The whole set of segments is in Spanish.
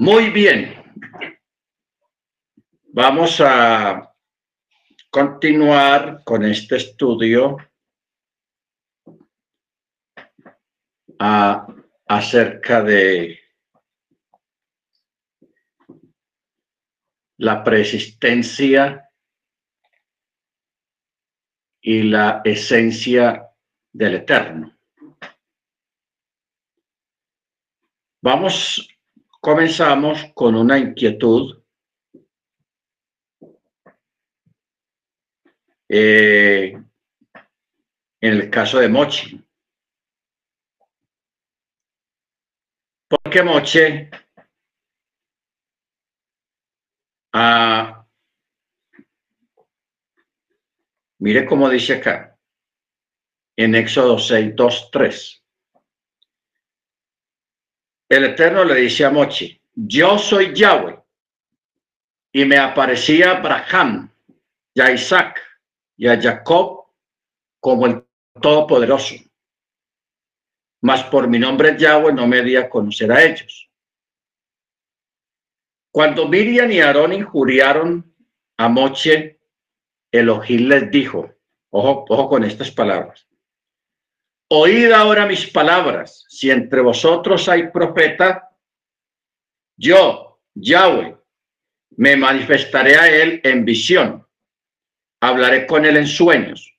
Muy bien. Vamos a continuar con este estudio a, acerca de la persistencia y la esencia del eterno. Vamos, comenzamos con una inquietud eh, en el caso de Mochi. Porque Moche ah, mire cómo dice acá en Éxodo 6, 2, 3. El Eterno le dice a Mochi, yo soy Yahweh. Y me aparecía Abraham y a Isaac y a Jacob como el Todopoderoso. Mas por mi nombre Yahweh no me di a conocer a ellos. Cuando Miriam y Aarón injuriaron a Moche, Elohim les dijo, ojo con estas palabras, Oíd ahora mis palabras. Si entre vosotros hay profeta, yo, Yahweh, me manifestaré a él en visión. Hablaré con él en sueños.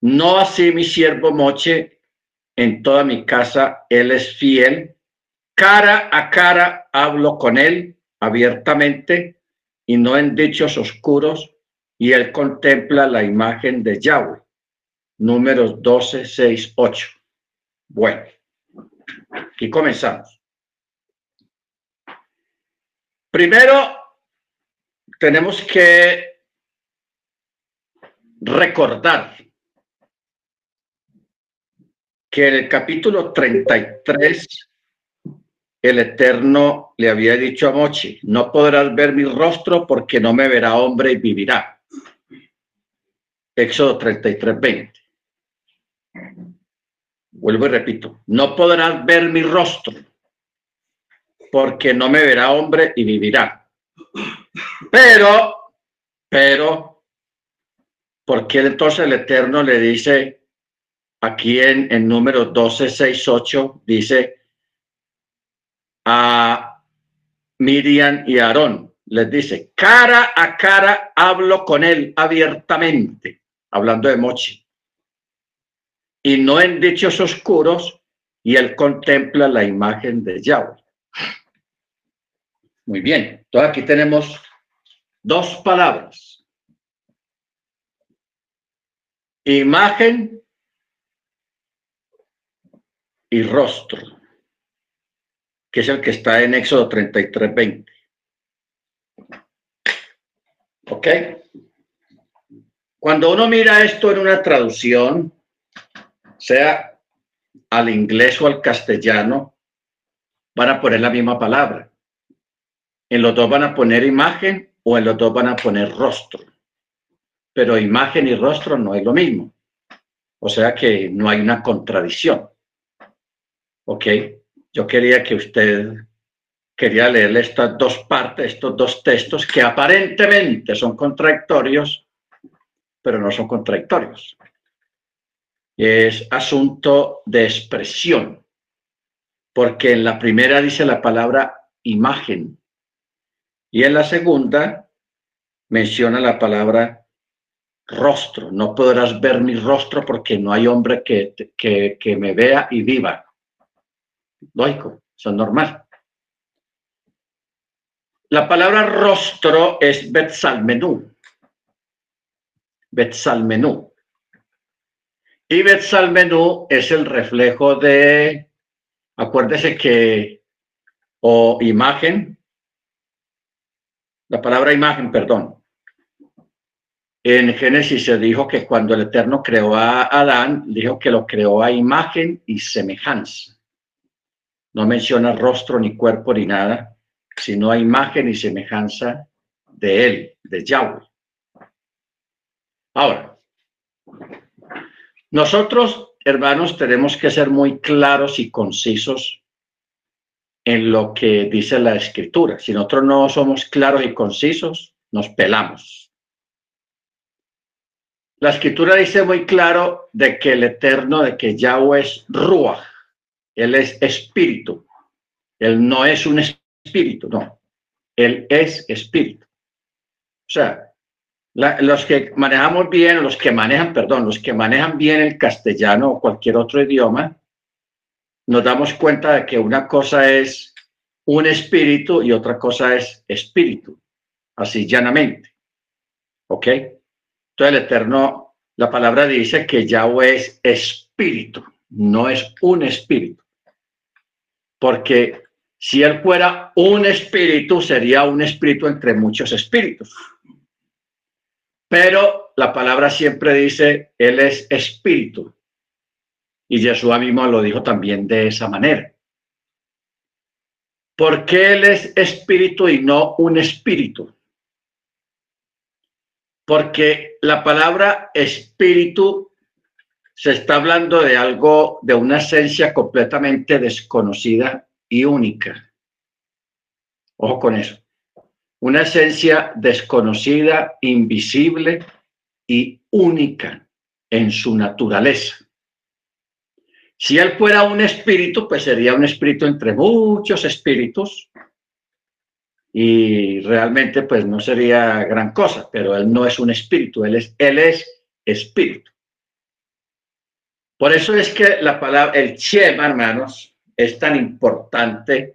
No así mi siervo Moche, en toda mi casa él es fiel. Cara a cara hablo con él abiertamente y no en dichos oscuros, y él contempla la imagen de Yahweh números 12, 6, 8. Bueno, aquí comenzamos. Primero, tenemos que recordar que en el capítulo 33 el Eterno le había dicho a Mochi, no podrás ver mi rostro porque no me verá hombre y vivirá. Éxodo 33, 20. Vuelvo y repito, no podrás ver mi rostro, porque no me verá hombre y vivirá. Pero, pero, ¿por qué entonces el Eterno le dice aquí en, en número 12, 6, 8, dice a Miriam y Aarón, les dice, cara a cara hablo con él abiertamente, hablando de Mochi y no en dichos oscuros, y él contempla la imagen de Yahweh. Muy bien, entonces aquí tenemos dos palabras. Imagen y rostro, que es el que está en Éxodo 33, 20. ¿Ok? Cuando uno mira esto en una traducción, sea al inglés o al castellano, van a poner la misma palabra. En los dos van a poner imagen o en los dos van a poner rostro. Pero imagen y rostro no es lo mismo. O sea que no hay una contradicción. ¿Ok? Yo quería que usted quería leerle estas dos partes, estos dos textos que aparentemente son contradictorios, pero no son contradictorios es asunto de expresión, porque en la primera dice la palabra imagen y en la segunda menciona la palabra rostro. No podrás ver mi rostro porque no hay hombre que, que, me vea y viva. Lógico, eso es normal. La palabra rostro es Betsalmenú. Betsalmenú. Y Betsalmenú es el reflejo de, acuérdese que, o imagen, la palabra imagen, perdón. En Génesis se dijo que cuando el Eterno creó a Adán, dijo que lo creó a imagen y semejanza. No menciona rostro ni cuerpo ni nada, sino a imagen y semejanza de él, de Yahweh. Ahora, nosotros, hermanos, tenemos que ser muy claros y concisos en lo que dice la escritura. Si nosotros no somos claros y concisos, nos pelamos. La escritura dice muy claro de que el eterno, de que Yahweh es Ruach, él es espíritu. Él no es un espíritu, no. Él es espíritu. O sea, los que manejamos bien, los que manejan, perdón, los que manejan bien el castellano o cualquier otro idioma, nos damos cuenta de que una cosa es un espíritu y otra cosa es espíritu, así llanamente. ¿Ok? Entonces el Eterno, la palabra dice que Yahweh es espíritu, no es un espíritu. Porque si él fuera un espíritu, sería un espíritu entre muchos espíritus. Pero la palabra siempre dice, Él es espíritu. Y Jesús mismo lo dijo también de esa manera. ¿Por qué Él es espíritu y no un espíritu? Porque la palabra espíritu se está hablando de algo, de una esencia completamente desconocida y única. Ojo con eso una esencia desconocida, invisible y única en su naturaleza. Si él fuera un espíritu, pues sería un espíritu entre muchos espíritus y realmente pues no sería gran cosa, pero él no es un espíritu, él es, él es espíritu. Por eso es que la palabra, el Shema, hermanos, es tan importante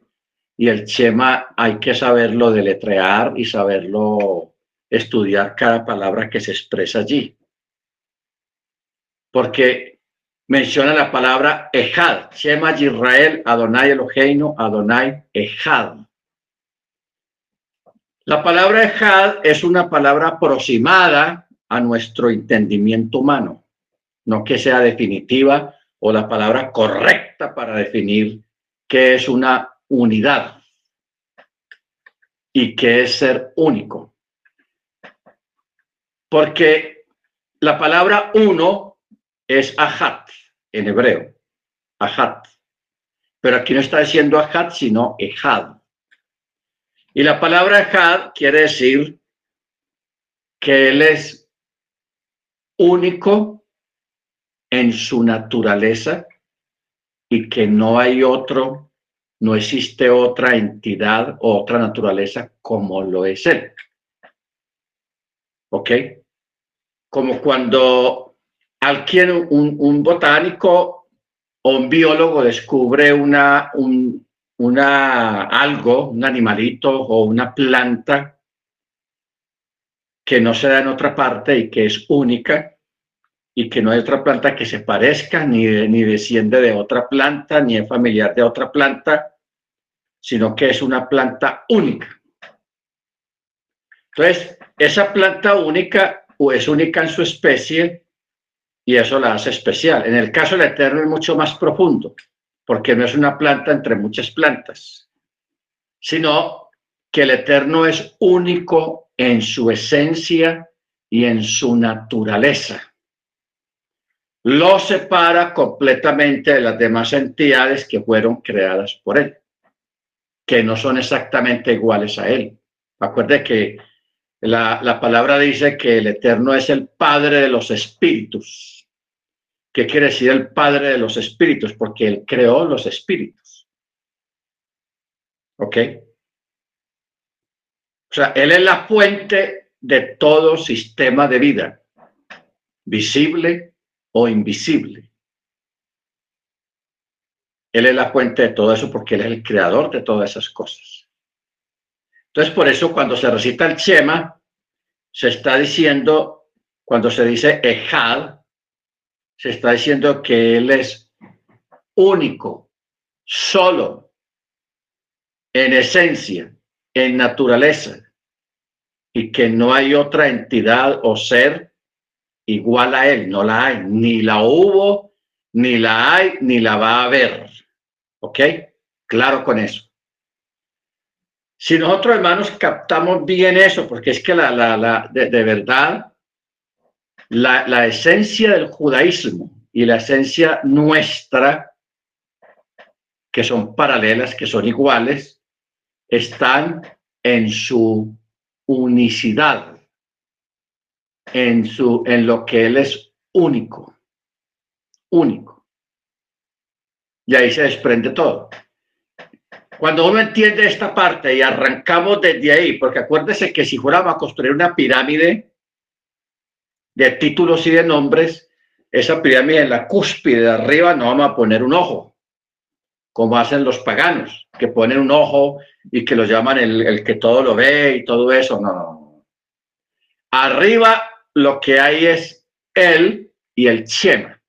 y el Chema hay que saberlo deletrear y saberlo estudiar cada palabra que se expresa allí. Porque menciona la palabra Ejad, Shema Israel, Adonai Eloheinu, Adonai Ejad. La palabra Ejad es una palabra aproximada a nuestro entendimiento humano, no que sea definitiva o la palabra correcta para definir qué es una unidad y que es ser único. Porque la palabra uno es ahat en hebreo, ahat. Pero aquí no está diciendo ahat, sino ejad. Y la palabra ejad quiere decir que él es único en su naturaleza y que no hay otro no existe otra entidad o otra naturaleza como lo es él. ¿Ok? Como cuando alguien, un, botánico o un biólogo descubre una, un, una, algo, un animalito o una planta que no se da en otra parte y que es única, y que no hay otra planta que se parezca, ni, ni desciende de otra planta, ni es familiar de otra planta, sino que es una planta única. Entonces, esa planta única o es única en su especie y eso la hace especial. En el caso del Eterno es mucho más profundo, porque no es una planta entre muchas plantas, sino que el Eterno es único en su esencia y en su naturaleza lo separa completamente de las demás entidades que fueron creadas por él, que no son exactamente iguales a él. Acuerde que la, la palabra dice que el Eterno es el Padre de los espíritus. ¿Qué quiere decir el Padre de los espíritus? Porque él creó los espíritus. ¿Ok? O sea, él es la fuente de todo sistema de vida, visible o invisible. Él es la fuente de todo eso porque Él es el creador de todas esas cosas. Entonces, por eso cuando se recita el Shema, se está diciendo, cuando se dice Ejad, se está diciendo que Él es único, solo, en esencia, en naturaleza, y que no hay otra entidad o ser igual a él, no la hay, ni la hubo, ni la hay, ni la va a haber. ¿Ok? Claro con eso. Si nosotros, hermanos, captamos bien eso, porque es que la, la, la de, de, verdad, la, la esencia del judaísmo y la esencia nuestra, que son paralelas, que son iguales, están en su unicidad, en, su, en lo que Él es único, único. Y ahí se desprende todo. Cuando uno entiende esta parte y arrancamos desde ahí, porque acuérdese que si fuéramos a construir una pirámide de títulos y de nombres, esa pirámide en la cúspide de arriba no vamos a poner un ojo, como hacen los paganos, que ponen un ojo y que lo llaman el, el que todo lo ve y todo eso. No, no. Arriba lo que hay es él y el Chema,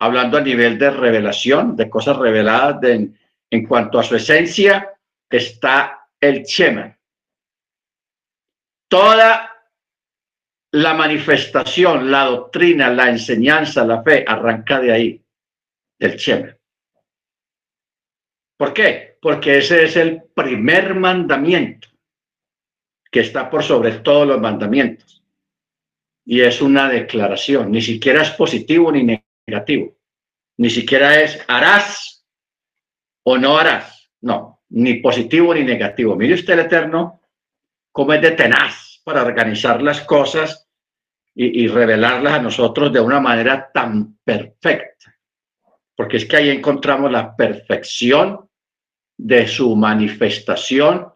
hablando a nivel de revelación, de cosas reveladas de, en cuanto a su esencia, está el Chema. Toda la manifestación, la doctrina, la enseñanza, la fe, arranca de ahí, del Chema. ¿Por qué? Porque ese es el primer mandamiento que está por sobre todos los mandamientos. Y es una declaración, ni siquiera es positivo ni negativo, ni siquiera es harás o no harás. No, ni positivo ni negativo. Mire usted el Eterno cómo es de tenaz para organizar las cosas y, y revelarlas a nosotros de una manera tan perfecta. Porque es que ahí encontramos la perfección de su manifestación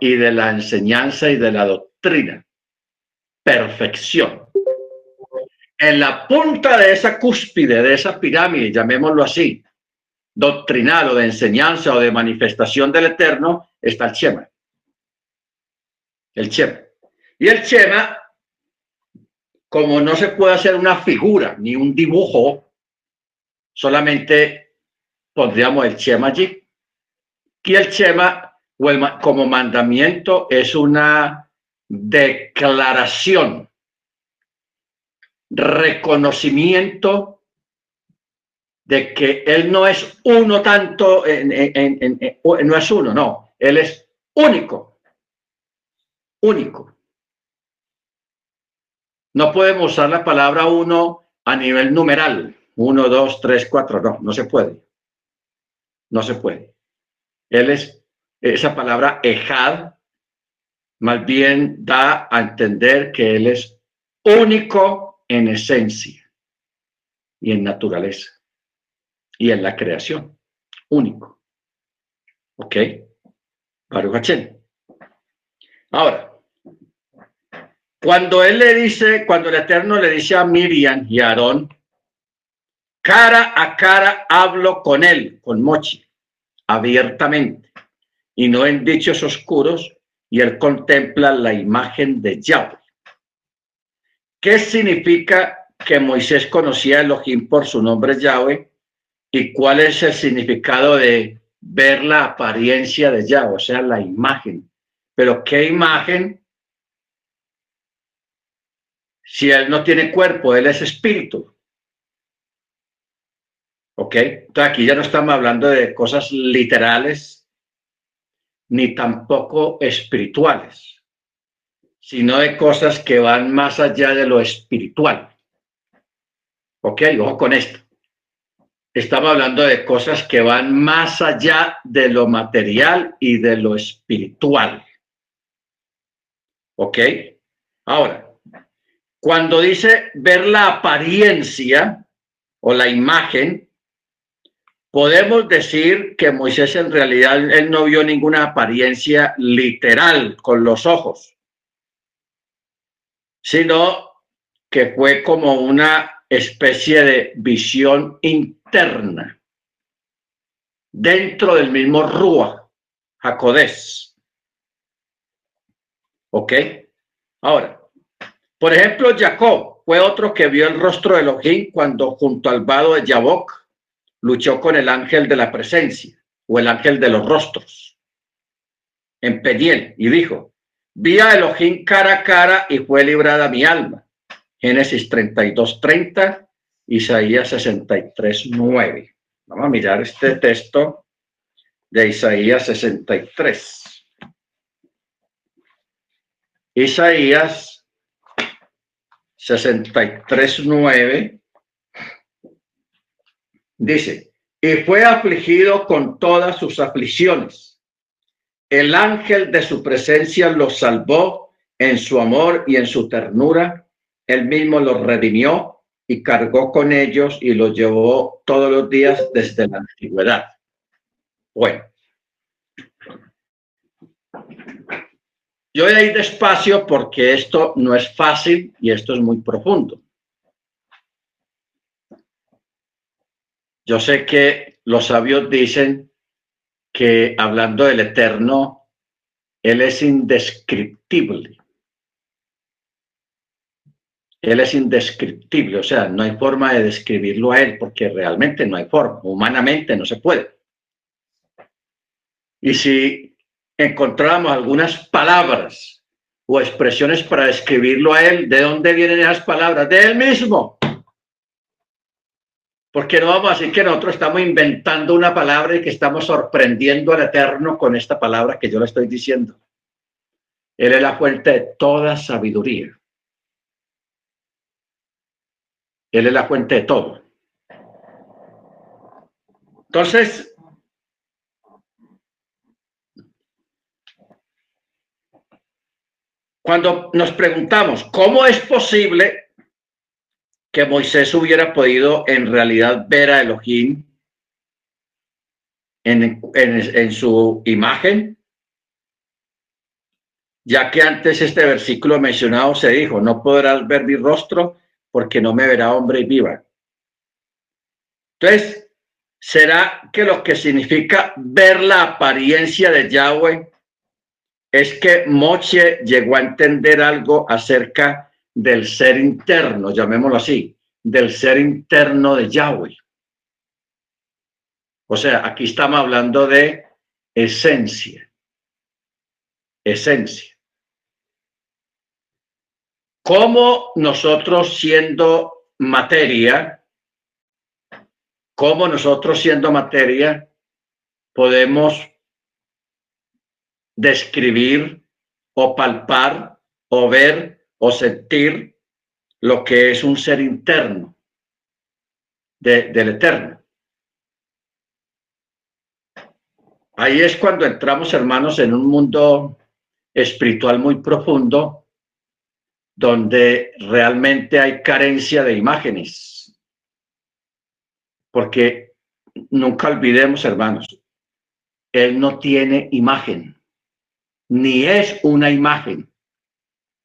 y de la enseñanza y de la doctrina. Perfección. En la punta de esa cúspide, de esa pirámide, llamémoslo así, doctrinal o de enseñanza o de manifestación del Eterno está el Chema. El Chema. Y el Chema, como no se puede hacer una figura ni un dibujo, solamente pondríamos el Chema allí. Y el Chema, como mandamiento, es una declaración, reconocimiento de que Él no es uno tanto, en, no es uno, no, Él es único, único. No podemos usar la palabra uno a nivel numeral, uno, dos, tres, cuatro, no, no se puede. No se puede. Él es, esa palabra ejad, más bien da a entender que Él es único en esencia y en naturaleza y en la creación. Único. ¿Ok? Baruch Ahora, cuando él le dice, cuando el Eterno le dice a Miriam y a Aarón, cara a cara hablo con él, con Mochi, abiertamente, y no en dichos oscuros, y él contempla la imagen de Yahweh. ¿Qué significa que Moisés conocía a Elohim por su nombre Yahweh y cuál es el significado de ver la apariencia de ya, o sea, la imagen. Pero ¿qué imagen? Si él no tiene cuerpo, él es espíritu. ¿Ok? Entonces aquí ya no estamos hablando de cosas literales ni tampoco espirituales, sino de cosas que van más allá de lo espiritual. ¿Ok? Ojo con esto estamos hablando de cosas que van más allá de lo material y de lo espiritual. ¿Ok? Ahora, cuando dice ver la apariencia o la imagen, podemos decir que Moisés en realidad él no vio ninguna apariencia literal con los ojos, sino que fue como una especie de visión interna dentro del mismo Rúa, Jacodés. ¿Ok? Ahora, por ejemplo, Jacob fue otro que vio el rostro de Elohim cuando junto al vado de Yabok luchó con el ángel de la presencia o el ángel de los rostros en Peniel y dijo, vi a Elohim cara a cara y fue librada mi alma. Génesis 32, 30, Isaías 63, 9. Vamos a mirar este texto de Isaías 63. Isaías 63, 9 dice, y fue afligido con todas sus aflicciones. El ángel de su presencia lo salvó en su amor y en su ternura. Él mismo los redimió y cargó con ellos y los llevó todos los días desde la antigüedad. Bueno, yo voy a despacio porque esto no es fácil y esto es muy profundo. Yo sé que los sabios dicen que hablando del eterno, Él es indescriptible. Él es indescriptible, o sea, no hay forma de describirlo a Él porque realmente no hay forma, humanamente no se puede. Y si encontramos algunas palabras o expresiones para describirlo a Él, ¿de dónde vienen esas palabras? De Él mismo. Porque no vamos a decir que nosotros estamos inventando una palabra y que estamos sorprendiendo al Eterno con esta palabra que yo le estoy diciendo. Él es la fuente de toda sabiduría. Él es la fuente de todo. Entonces, cuando nos preguntamos, ¿cómo es posible que Moisés hubiera podido en realidad ver a Elohim en, su imagen, ya que antes este versículo mencionado se dijo, no podrás ver mi rostro porque no me verá hombre viva. Entonces, ¿será que lo que significa ver la apariencia de Yahweh es que Moche llegó a entender algo acerca del ser interno, llamémoslo así, del ser interno de Yahweh. O sea, aquí estamos hablando de esencia. Esencia. ¿Cómo nosotros siendo materia, cómo nosotros siendo materia podemos describir o palpar o ver o sentir lo que es un ser interno del eterno. Ahí es cuando entramos, hermanos, en un mundo espiritual muy profundo, donde realmente hay carencia de imágenes. Porque nunca olvidemos, hermanos, Él no tiene imagen, ni es una imagen.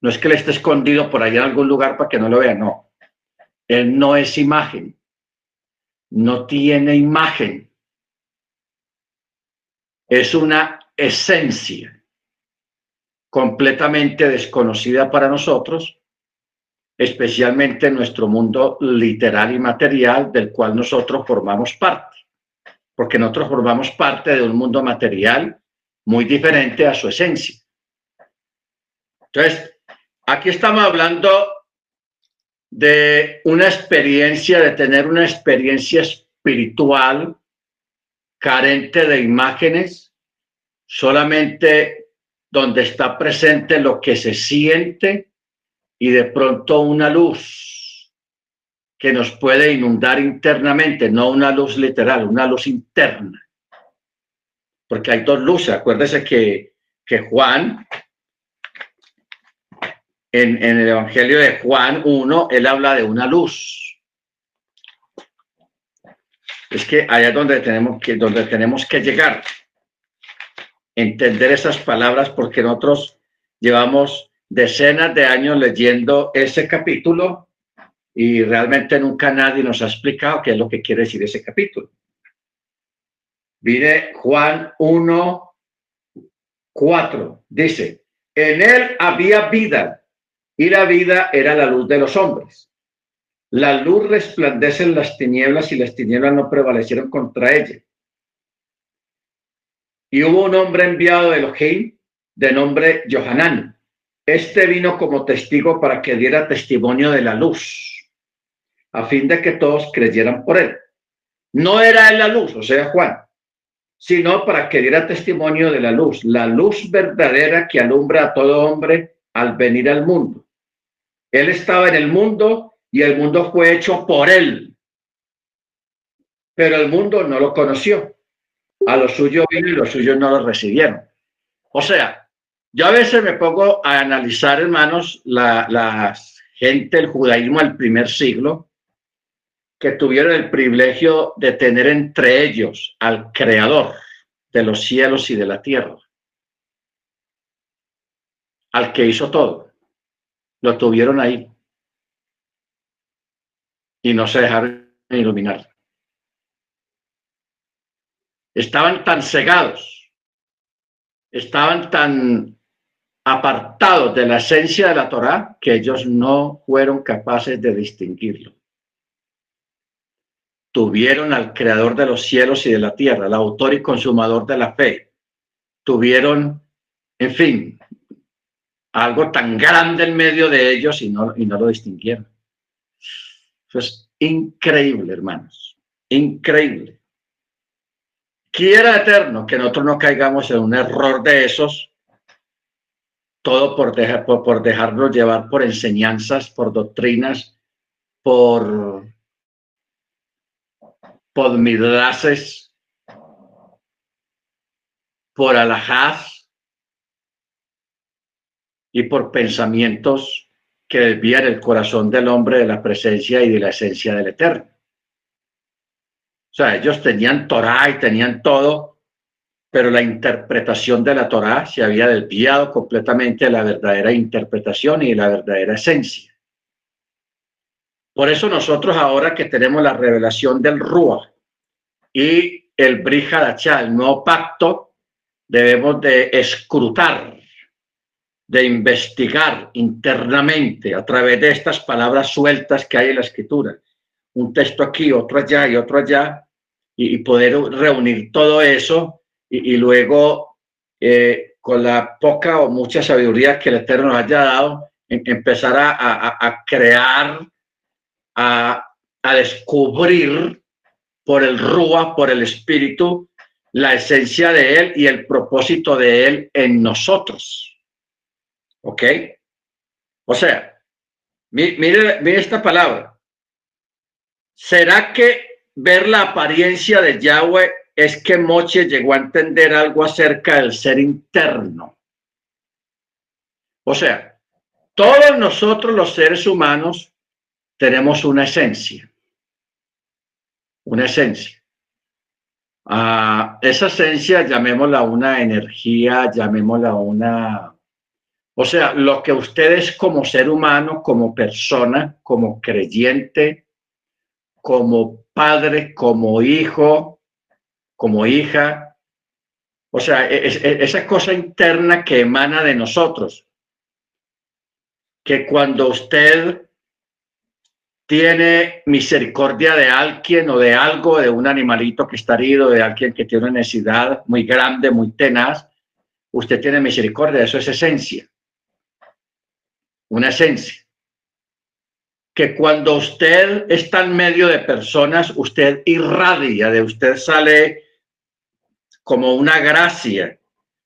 No es que él esté escondido por allá en algún lugar para que no lo vean, no. Él no es imagen. No tiene imagen. Es una esencia completamente desconocida para nosotros, especialmente en nuestro mundo literal y material del cual nosotros formamos parte, porque nosotros formamos parte de un mundo material muy diferente a su esencia. Entonces, Aquí estamos hablando de una experiencia, de tener una experiencia espiritual carente de imágenes, solamente donde está presente lo que se siente y de pronto una luz que nos puede inundar internamente, no una luz literal, una luz interna. Porque hay dos luces. Acuérdese que, que Juan en, el Evangelio de Juan 1, él habla de una luz. Es que allá es donde tenemos que, donde tenemos que llegar. Entender esas palabras porque nosotros llevamos decenas de años leyendo ese capítulo y realmente nunca nadie nos ha explicado qué es lo que quiere decir ese capítulo. Mire Juan 1, 4, dice, en él había vida y la vida era la luz de los hombres. La luz resplandece en las tinieblas y las tinieblas no prevalecieron contra ella. Y hubo un hombre enviado de Elohim de nombre Johanán. Este vino como testigo para que diera testimonio de la luz, a fin de que todos creyeran por él. No era él la luz, o sea, Juan, sino para que diera testimonio de la luz, la luz verdadera que alumbra a todo hombre al venir al mundo. Él estaba en el mundo y el mundo fue hecho por él. pero el mundo no lo conoció. A lo suyo vino y los suyos no lo recibieron. O sea, yo a veces me pongo a analizar, hermanos, la, gente, el judaísmo del primer siglo, que tuvieron el privilegio de tener entre ellos al creador de los cielos y de la tierra, al que hizo todo. Lo tuvieron ahí y no se dejaron iluminar. Estaban tan cegados, estaban tan apartados de la esencia de la Torá que ellos no fueron capaces de distinguirlo. Tuvieron al creador de los cielos y de la tierra, el autor y consumador de la fe. Tuvieron, en fin, algo tan grande en medio de ellos y no, y no lo distinguieron. Eso es increíble, hermanos. Increíble. Quiera eterno que nosotros no caigamos en un error de esos, todo por, dejar, por, dejarnos llevar por enseñanzas, por doctrinas, por, por midrases, por alajás y por pensamientos que desvían el corazón del hombre de la presencia y de la esencia del Eterno. O sea, ellos tenían Torah y tenían todo, pero la interpretación de la Torah se había desviado completamente de la verdadera interpretación y de la verdadera esencia. Por eso nosotros ahora que tenemos la revelación del Rúa y el Brihadachá, el nuevo pacto, debemos de escrutar de investigar internamente a través de estas palabras sueltas que hay en la escritura, un texto aquí, otro allá y otro allá, y, poder reunir todo eso y, luego eh, con la poca o mucha sabiduría que el Eterno nos haya dado, em, empezar a, crear, a, a descubrir por el Rúa, por el Espíritu, la esencia de Él y el propósito de Él en nosotros. ¿Ok? O sea, mire, mire esta palabra. ¿Será que ver la apariencia de Yahweh es que Moche llegó a entender algo acerca del ser interno? O sea, todos nosotros los seres humanos tenemos una esencia. Una esencia. Ah, esa esencia, llamémosla una energía, llamémosla una o sea, lo que usted es como ser humano, como persona, como creyente, como padre, como hijo, como hija. O sea, e, e, esa cosa interna que emana de nosotros. Que cuando usted tiene misericordia de alguien o de algo, de un animalito que está herido, de alguien que tiene una necesidad muy grande, muy tenaz, usted tiene misericordia, eso es esencia una esencia. Que cuando usted está en medio de personas, usted irradia, de usted sale como una gracia,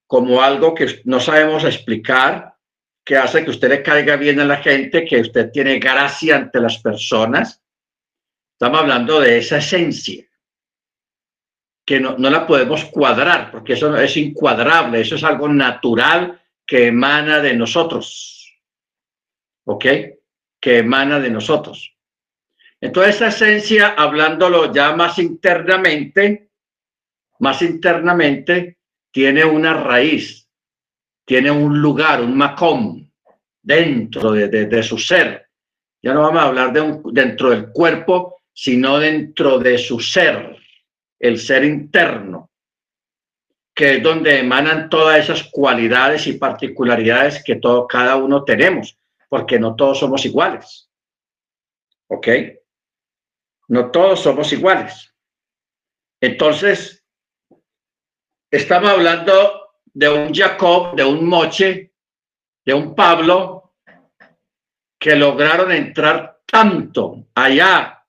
como algo que no sabemos explicar, que hace que usted le caiga bien a la gente, que usted tiene gracia ante las personas. Estamos hablando de esa esencia, que no, no la podemos cuadrar, porque eso es incuadrable, eso es algo natural que emana de nosotros. ¿Ok? Que emana de nosotros. Entonces, esa esencia, hablándolo ya más internamente, más internamente, tiene una raíz, tiene un lugar, un macón dentro de, su ser. Ya no vamos a hablar de un, dentro del cuerpo, sino dentro de su ser, el ser interno, que es donde emanan todas esas cualidades y particularidades que todo, cada uno tenemos porque no todos somos iguales. ¿Ok? No todos somos iguales. Entonces, estamos hablando de un Jacob, de un Moche, de un Pablo, que lograron entrar tanto allá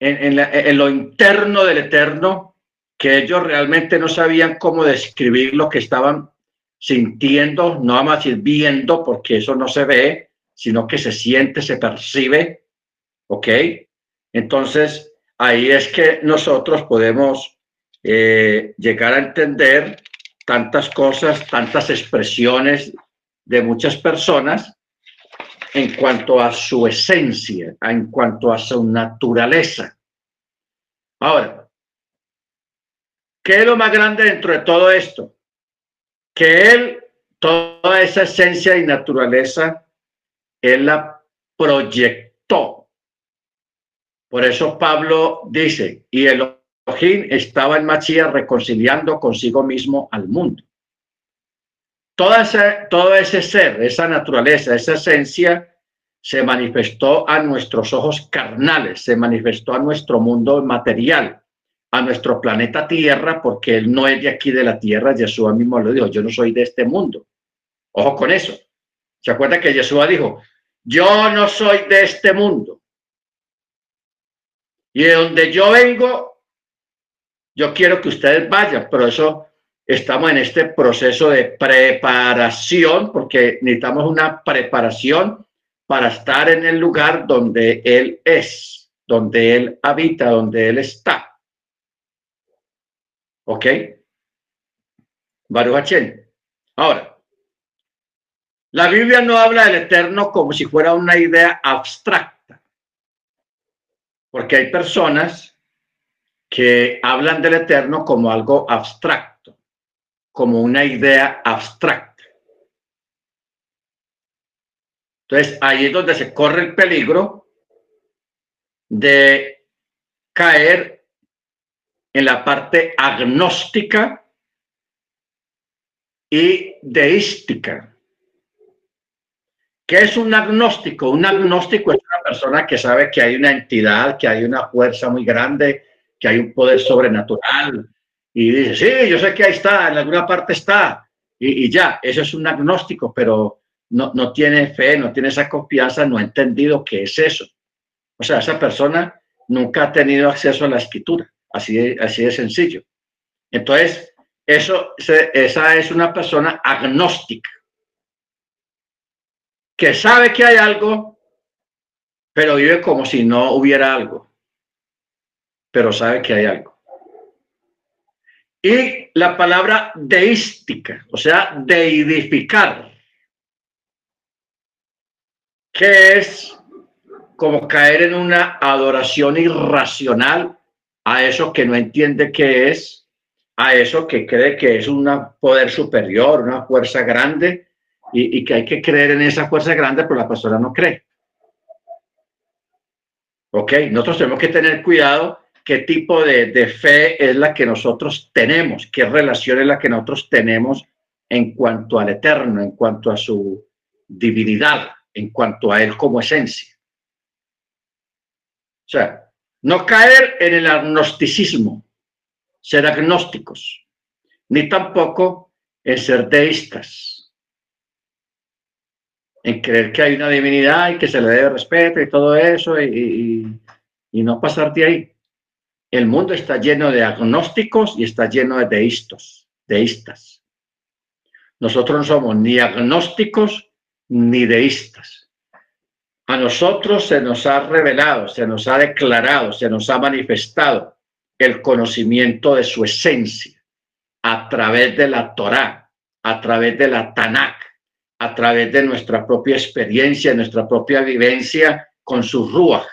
en, en, lo interno del Eterno, que ellos realmente no sabían cómo describir lo que estaban sintiendo, no vamos a viendo, porque eso no se ve, sino que se siente, se percibe, ¿ok? Entonces, ahí es que nosotros podemos eh, llegar a entender tantas cosas, tantas expresiones de muchas personas en cuanto a su esencia, en cuanto a su naturaleza. Ahora, ¿qué es lo más grande dentro de todo esto? Que él, toda esa esencia y naturaleza, él la proyectó. Por eso Pablo dice, y el Elohim estaba en Machía reconciliando consigo mismo al mundo. Toda ese, todo ese ser, esa naturaleza, esa esencia, se manifestó a nuestros ojos carnales, se manifestó a nuestro mundo material, a nuestro planeta Tierra, porque Él no es de aquí de la Tierra, Yeshua mismo lo dijo, yo no soy de este mundo. Ojo con eso. ¿Se acuerda que Yeshua dijo, yo no soy de este mundo? Y de donde yo vengo, yo quiero que ustedes vayan, pero eso estamos en este proceso de preparación, porque necesitamos una preparación para estar en el lugar donde Él es, donde Él habita, donde Él está. ¿Ok? Baruch Ahora, la Biblia no habla del eterno como si fuera una idea abstracta, porque hay personas que hablan del eterno como algo abstracto, como una idea abstracta. Entonces, ahí es donde se corre el peligro de caer en la parte agnóstica y deística. ¿Qué es un agnóstico? Un agnóstico es una persona que sabe que hay una entidad, que hay una fuerza muy grande, que hay un poder sobrenatural. Y dice, sí, yo sé que ahí está, en alguna parte está. Y, ya, eso es un agnóstico, pero no, tiene fe, no tiene esa confianza, no ha entendido qué es eso. O sea, esa persona nunca ha tenido acceso a la escritura, así de, así de sencillo. Entonces, eso, esa es una persona agnóstica, que sabe que hay algo, pero vive como si no hubiera algo, pero sabe que hay algo. Y la palabra deística, o sea, deidificar, que es como caer en una adoración irracional a eso que no entiende qué es, a eso que cree que es un poder superior, una fuerza grande, y, que hay que creer en esa fuerza grande, pero la persona no cree. ¿Ok? Nosotros tenemos que tener cuidado qué tipo de, de, fe es la que nosotros tenemos, qué relación es la que nosotros tenemos en cuanto al eterno, en cuanto a su divinidad en cuanto a él como esencia. O sea, no caer en el agnosticismo, ser agnósticos, ni tampoco en ser deístas, en creer que hay una divinidad y que se le debe respeto y todo eso y, y no pasar de ahí. El mundo está lleno de agnósticos y está lleno de deístas. Nosotros no somos ni agnósticos ni deístas. A nosotros se nos ha revelado, se nos ha declarado, se nos ha manifestado el conocimiento de su esencia a través de la Torá, a través de la Tanakh, a través de nuestra propia experiencia, nuestra propia vivencia con su Ruach.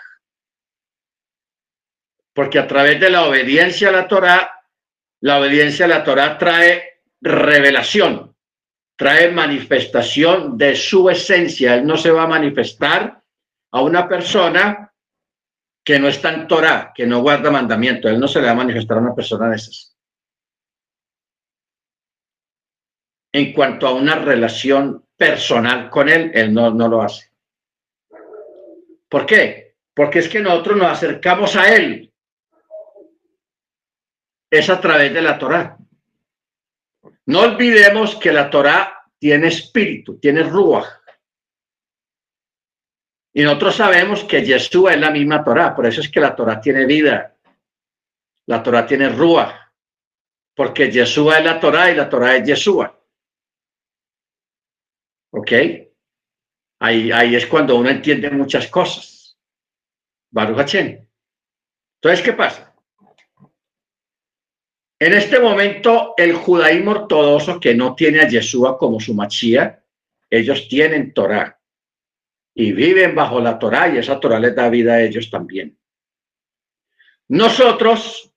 Porque a través de la obediencia a la Torá, la obediencia a la Torá trae revelación, trae manifestación de su esencia. Él no se va a manifestar a una persona que no está en Torah, que no guarda mandamiento. Él no se le va a manifestar a una persona de esas. En cuanto a una relación personal con él, él no, no lo hace. ¿Por qué? Porque es que nosotros nos acercamos a él. Es a través de la Torah. No olvidemos que la Torá tiene espíritu, tiene ruach. Y nosotros sabemos que Yeshua es la misma Torá, por eso es que la Torá tiene vida. La Torá tiene ruach, porque Yeshua es la Torá y la Torá es Yeshua. ¿Ok? Ahí, ahí es cuando uno entiende muchas cosas. Baruch Entonces, ¿qué pasa? En este momento, el judaísmo ortodoxo que no tiene a Yeshua como su machía, ellos tienen Torah y viven bajo la Torah y esa Torah les da vida a ellos también. Nosotros,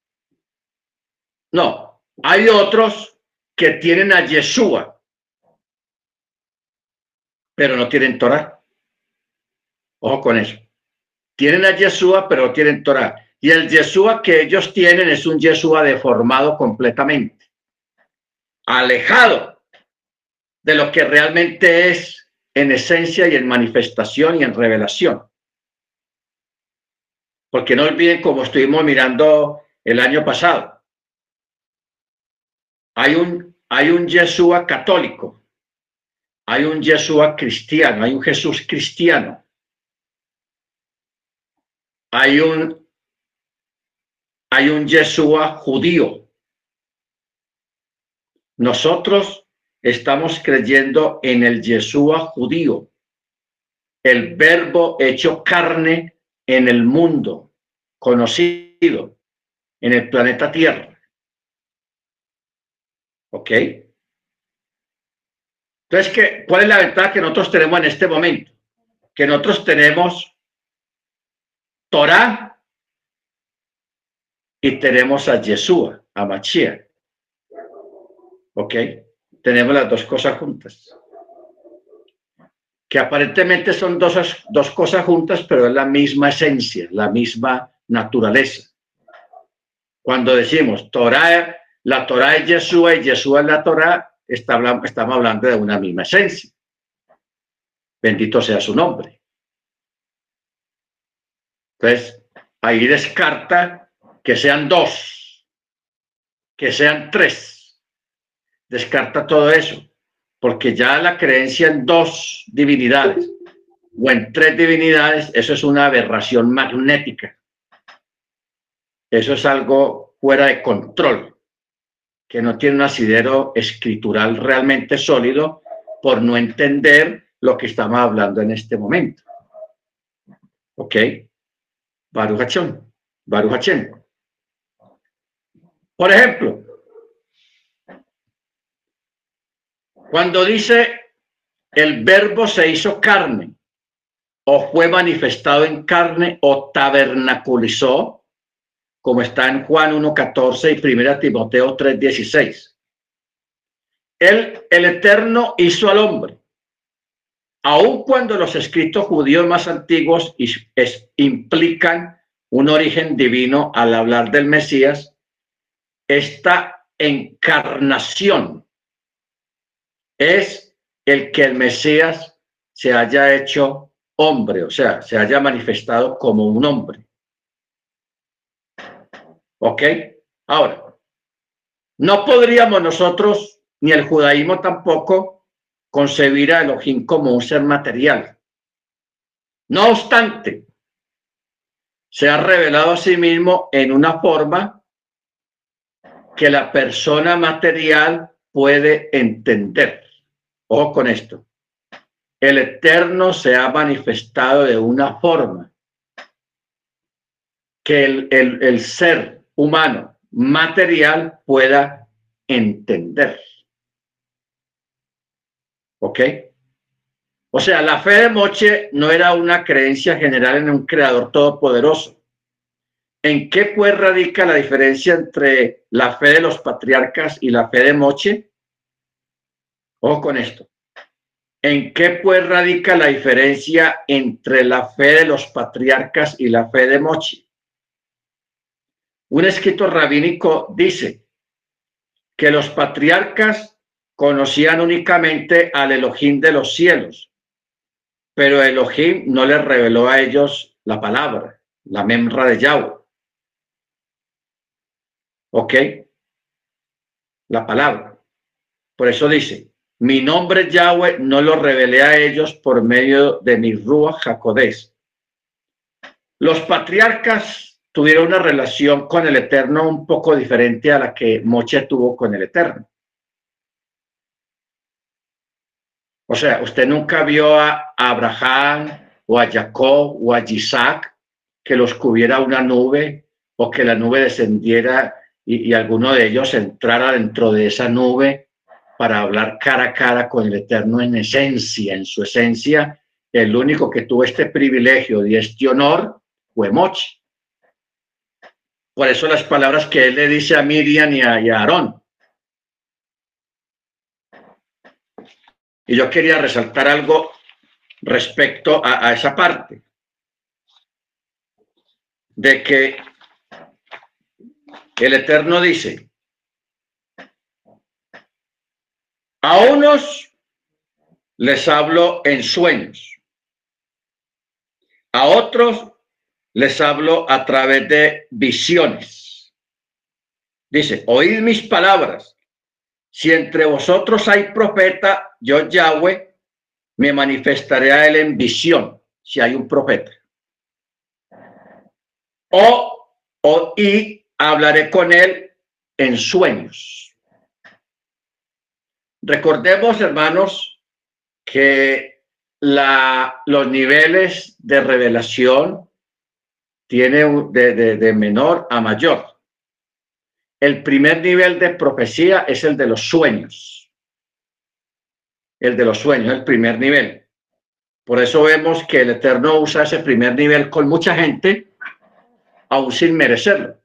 no, hay otros que tienen a Yeshua, pero no tienen Torah. Ojo con eso. Tienen a Yeshua, pero no tienen Torah. Y el Yeshua que ellos tienen es un Yeshua deformado completamente, alejado de lo que realmente es en esencia y en manifestación y en revelación. Porque no olviden como estuvimos mirando el año pasado. Hay un, hay un Yeshua católico, hay un Yeshua cristiano, hay un Jesús cristiano, hay un, hay un Yeshua judío. Nosotros estamos creyendo en el Yeshua judío, el verbo hecho carne en el mundo, conocido en el planeta Tierra. ¿Ok? Entonces, ¿qué, ¿cuál es la ventaja que nosotros tenemos en este momento? Que nosotros tenemos Torah y tenemos a Yeshua, a Mashiach. ¿Ok? Tenemos las dos cosas juntas. Que aparentemente son dos, dos cosas juntas, pero es la misma esencia, la misma naturaleza. Cuando decimos Torah, la Torah es Yeshua y Yeshua es la Torah, estamos hablando de una misma esencia. Bendito sea su nombre. Entonces, ahí descarta que sean dos, que sean tres. Descarta todo eso, porque ya la creencia en dos divinidades o en tres divinidades, eso es una aberración magnética. Eso es algo fuera de control, que no tiene un asidero escritural realmente sólido por no entender lo que estamos hablando en este momento. ¿Ok? Baruch. Baruch Por ejemplo, cuando dice el verbo se hizo carne o fue manifestado en carne o tabernaculizó, como está en Juan 1.14 y 1 Timoteo 3.16. Él, el Eterno, hizo al hombre. Aun cuando los escritos judíos más antiguos implican un origen divino al hablar del Mesías, esta encarnación es el que el Mesías se haya hecho hombre, o sea, se haya manifestado como un hombre. ¿Ok? Ahora, no podríamos nosotros, ni el judaísmo tampoco, concebir a Elohim como un ser material. No obstante, se ha revelado a sí mismo en una forma que la persona material puede entender. Ojo con esto. El Eterno se ha manifestado de una forma que el, el, ser humano, material, pueda entender. ¿Ok? O sea, la fe de Moche no era una creencia general en un creador todopoderoso. ¿En qué pues radica la diferencia entre la fe de los patriarcas y la fe de Moche? Ojo con esto. ¿En qué pues radica la diferencia entre la fe de los patriarcas y la fe de Moche? Un escrito rabínico dice que los patriarcas conocían únicamente al Elohim de los cielos, pero Elohim no les reveló a ellos la palabra, la memra de Yahweh. ¿Ok? La palabra. Por eso dice, mi nombre Yahweh no lo revelé a ellos por medio de mi Rúa Jacodés. Los patriarcas tuvieron una relación con el Eterno un poco diferente a la que Moche tuvo con el Eterno. O sea, usted nunca vio a Abraham o a Jacob o a Isaac que los cubriera una nube o que la nube descendiera y, y alguno de ellos entrara dentro de esa nube para hablar cara a cara con el Eterno en esencia, en su esencia. El único que tuvo este privilegio y este honor fue Moche. Por eso las palabras que él le dice a Miriam y a, Aarón. Y yo quería resaltar algo respecto a esa parte. De que el Eterno dice, a unos les hablo en sueños, a otros les hablo a través de visiones. Dice, oíd mis palabras. Si entre vosotros hay profeta, yo Yahweh me manifestaré a él en visión, si hay un profeta. O, o y hablaré con él en sueños. Recordemos, hermanos, que la, los niveles de revelación tiene de, menor a mayor. El primer nivel de profecía es el de los sueños. El de los sueños, el primer nivel. Por eso vemos que el Eterno usa ese primer nivel con mucha gente, aún sin merecerlo.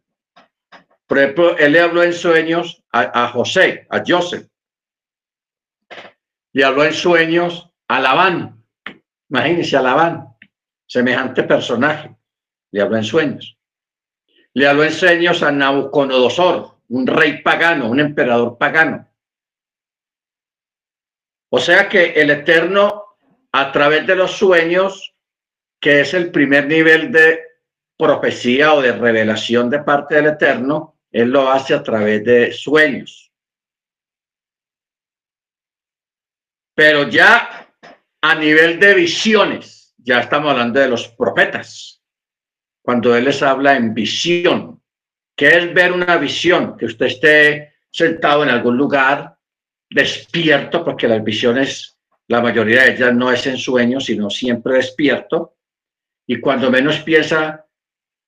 Por ejemplo, él le habló en sueños a, a José, a Joseph. Le habló en sueños a Labán. Imagínense a Labán, semejante personaje. Le habló en sueños. Le habló en sueños a Nabucodonosor, un rey pagano, un emperador pagano. O sea que el Eterno, a través de los sueños, que es el primer nivel de profecía o de revelación de parte del Eterno, él lo hace a través de sueños. Pero ya a nivel de visiones, ya estamos hablando de los profetas. Cuando Él les habla en visión, que es ver una visión, que usted esté sentado en algún lugar, despierto, porque las visiones, la mayoría de ellas no es en sueños, sino siempre despierto. Y cuando menos piensa,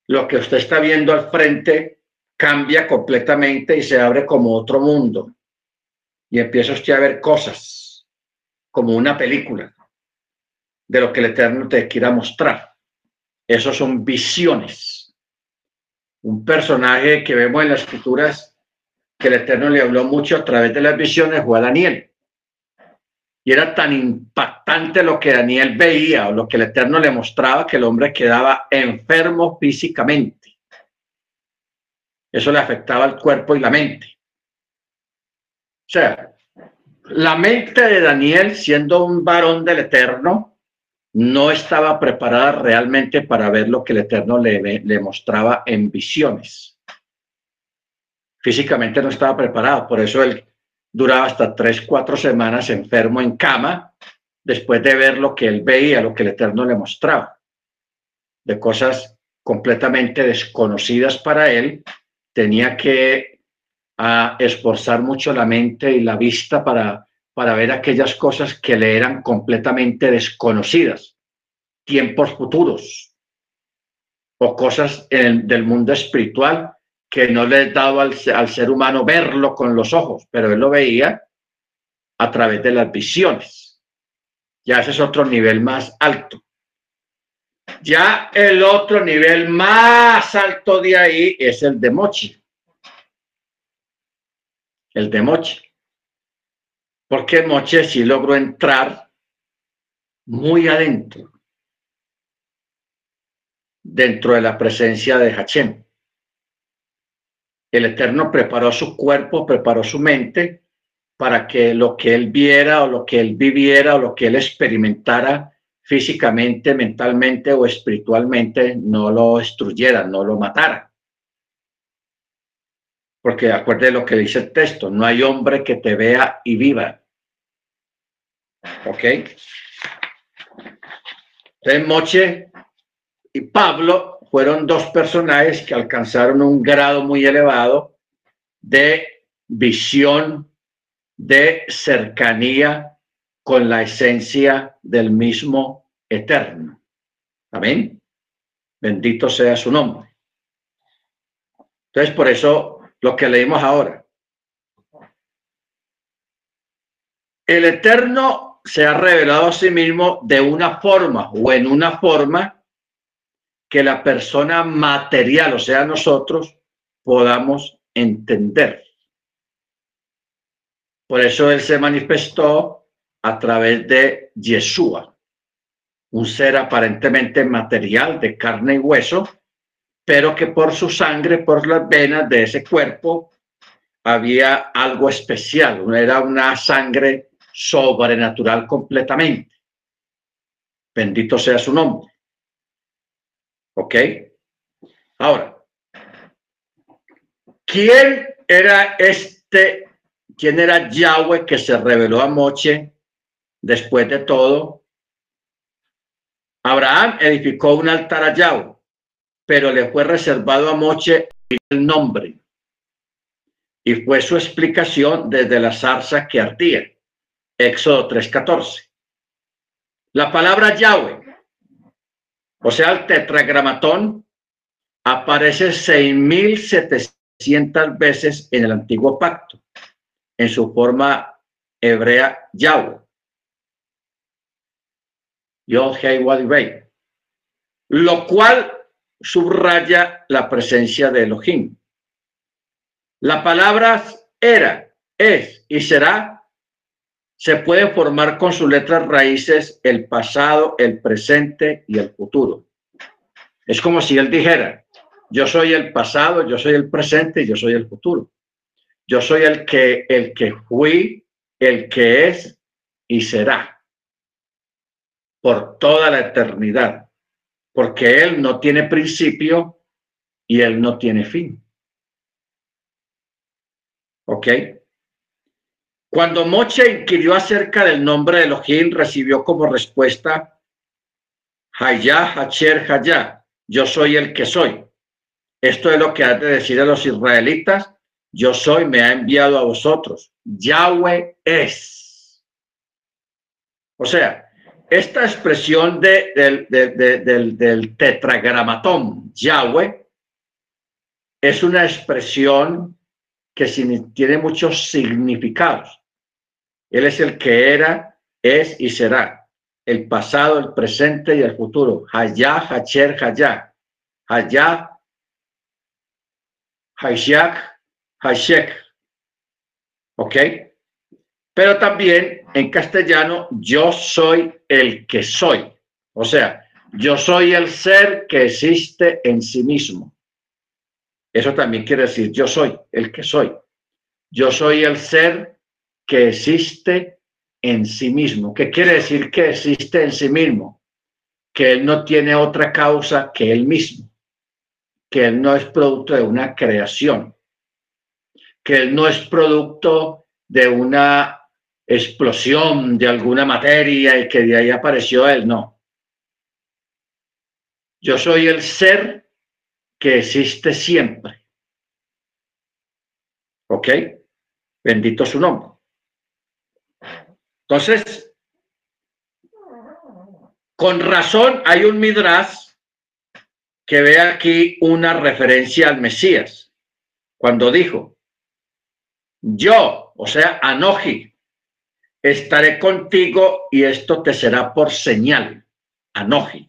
lo que usted está viendo al frente cambia completamente y se abre como otro mundo. Y empieza usted a ver cosas, como una película, de lo que el Eterno te quiera mostrar. Esos son visiones. Un personaje que vemos en las escrituras que el Eterno le habló mucho a través de las visiones fue a Daniel. Y era tan impactante lo que Daniel veía o lo que el Eterno le mostraba que el hombre quedaba enfermo físicamente eso le afectaba al cuerpo y la mente. O sea, la mente de Daniel, siendo un varón del Eterno, no estaba preparada realmente para ver lo que el Eterno le, mostraba en visiones. Físicamente no estaba preparado, por eso él duraba hasta tres, cuatro semanas enfermo en cama, después de ver lo que él veía, lo que el Eterno le mostraba, de cosas completamente desconocidas para él tenía que a, esforzar mucho la mente y la vista para, para ver aquellas cosas que le eran completamente desconocidas, tiempos futuros o cosas del mundo espiritual que no le daba al, al ser humano verlo con los ojos, pero él lo veía a través de las visiones. Ya ese es otro nivel más alto. Ya el otro nivel más alto de ahí es el de Mochi. El de Mochi. Porque Mochi sí logró entrar muy adentro, dentro de la presencia de Hachem. El Eterno preparó su cuerpo, preparó su mente para que lo que él viera o lo que él viviera o lo que él experimentara físicamente, mentalmente o espiritualmente no lo destruyera, no lo matara. Porque acuerde lo que dice el texto, no hay hombre que te vea y viva. ¿Ok? Entonces Moche y Pablo fueron dos personajes que alcanzaron un grado muy elevado de visión, de cercanía con la esencia del mismo eterno. Amén. Bendito sea su nombre. Entonces, por eso lo que leímos ahora. El Eterno se ha revelado a sí mismo de una forma o en una forma que la persona material, o sea, nosotros, podamos entender. Por eso Él se manifestó a través de Yeshua, un ser aparentemente material de carne y hueso, pero que por su sangre, por las venas de ese cuerpo, había algo especial, era una sangre sobrenatural completamente. Bendito sea su nombre. ¿Ok? Ahora, ¿quién era este, quién era Yahweh que se reveló a Moche después de todo? Abraham edificó un altar a Yahweh pero le fue reservado a Moche el nombre. Y fue su explicación desde la zarza que ardía. Éxodo 3.14. La palabra Yahweh, o sea, el tetragramatón, aparece 6.700 veces en el antiguo pacto, en su forma hebrea Yahweh. Hei Lo cual subraya la presencia de Elohim. La palabra era, es y será se puede formar con sus letras raíces el pasado, el presente y el futuro. Es como si él dijera, yo soy el pasado, yo soy el presente y yo soy el futuro. Yo soy el que, el que fui, el que es y será por toda la eternidad porque Él no tiene principio y Él no tiene fin. ¿Ok? Cuando Moche inquirió acerca del nombre de Elohim, recibió como respuesta, Hayah, Hacher, Hayah, yo soy el que soy. Esto es lo que ha de decir a los israelitas, yo soy, me ha enviado a vosotros. Yahweh es. O sea, esta expresión de, del, tetragramatón Yahweh es una expresión que tiene muchos significados. Él es el que era, es y será. El pasado, el presente y el futuro. Hayá, Hacher, Hayá. Hayá, Hayshak, Hayshek. ¿Ok? Pero también en castellano, yo soy el que soy. O sea, yo soy el ser que existe en sí mismo. Eso también quiere decir, yo soy el que soy. Yo soy el ser que existe en sí mismo. ¿Qué quiere decir que existe en sí mismo? Que él no tiene otra causa que él mismo. Que él no es producto de una creación. Que él no es producto de una explosión de alguna materia y que de ahí apareció él, no. Yo soy el ser que existe siempre. ¿Ok? Bendito su nombre. Entonces, con razón hay un Midrash que ve aquí una referencia al Mesías, cuando dijo, yo, o sea, Anoji, estaré contigo y esto te será por señal. Anoji.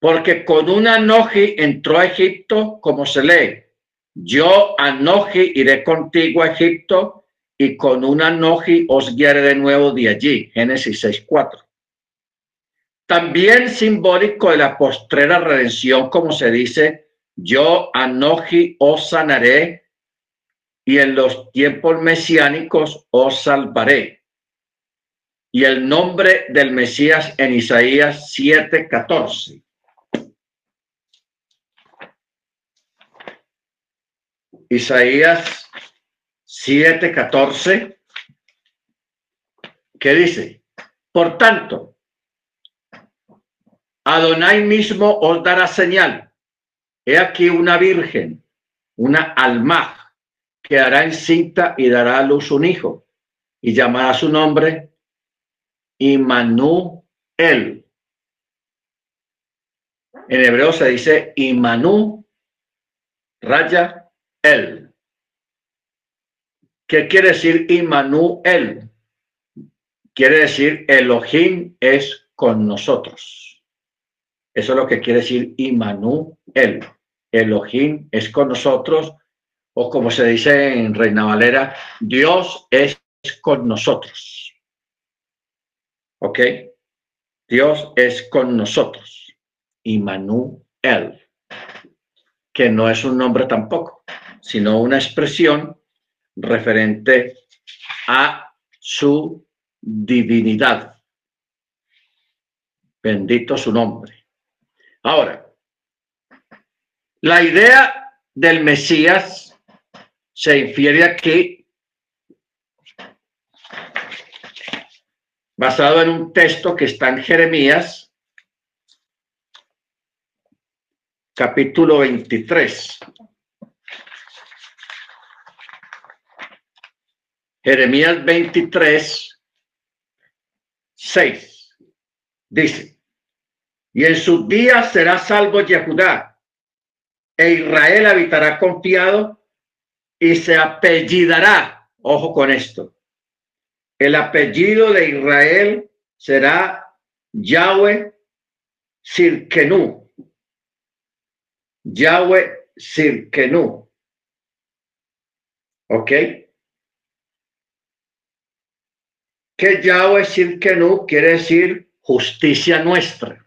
Porque con un Anoji entró a Egipto, como se lee. Yo, Anoji, iré contigo a Egipto y con un Anoji os guiaré de nuevo de allí. Génesis 6.4. También simbólico de la postrera redención, como se dice, yo, Anoji, os sanaré y en los tiempos mesiánicos os salvaré. Y el nombre del Mesías en Isaías 7:14. Isaías 7:14, ¿qué dice? Por tanto, Adonai mismo os dará señal. He aquí una virgen, una alma quedará encinta y dará a luz un hijo y llamará su nombre Immanuel. En hebreo se dice Imanu raya el. ¿Qué quiere decir el? Quiere decir Elohim es con nosotros. Eso es lo que quiere decir el. Elohim es con nosotros, o como se dice en Reina Valera, Dios es con nosotros. ¿Ok? Dios es con nosotros. Immanuel, que no es un nombre tampoco, sino una expresión referente a su divinidad. Bendito su nombre. Ahora, la idea del Mesías se infiere aquí basado en un texto que está en Jeremías, capítulo 23. Jeremías 23, 6. Dice, y en sus días será salvo Yehudá, e Israel habitará confiado y se apellidará, ojo con esto, el apellido de Israel será Yahweh Sirkenu. Yahweh Sirkenu. ¿Ok? Que Yahweh Sirkenu quiere decir justicia nuestra.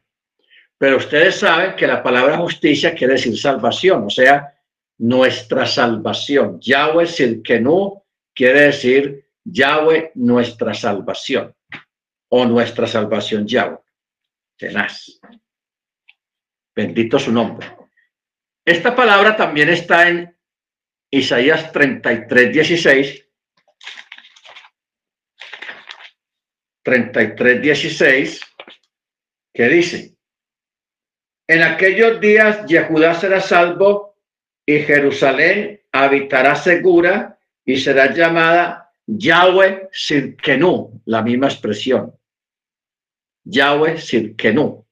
Pero ustedes saben que la palabra justicia quiere decir salvación, o sea, nuestra salvación. Yahweh Sirkenu quiere decir Yahweh nuestra salvación o nuestra salvación Yahweh. Tenaz. Bendito su nombre. Esta palabra también está en Isaías 33, 16. 33, 16, que dice, en aquellos días Yehudá será salvo y Jerusalén habitará segura y será llamada Yahweh Sirkenu, la misma expresión. Yahweh Sirkenu.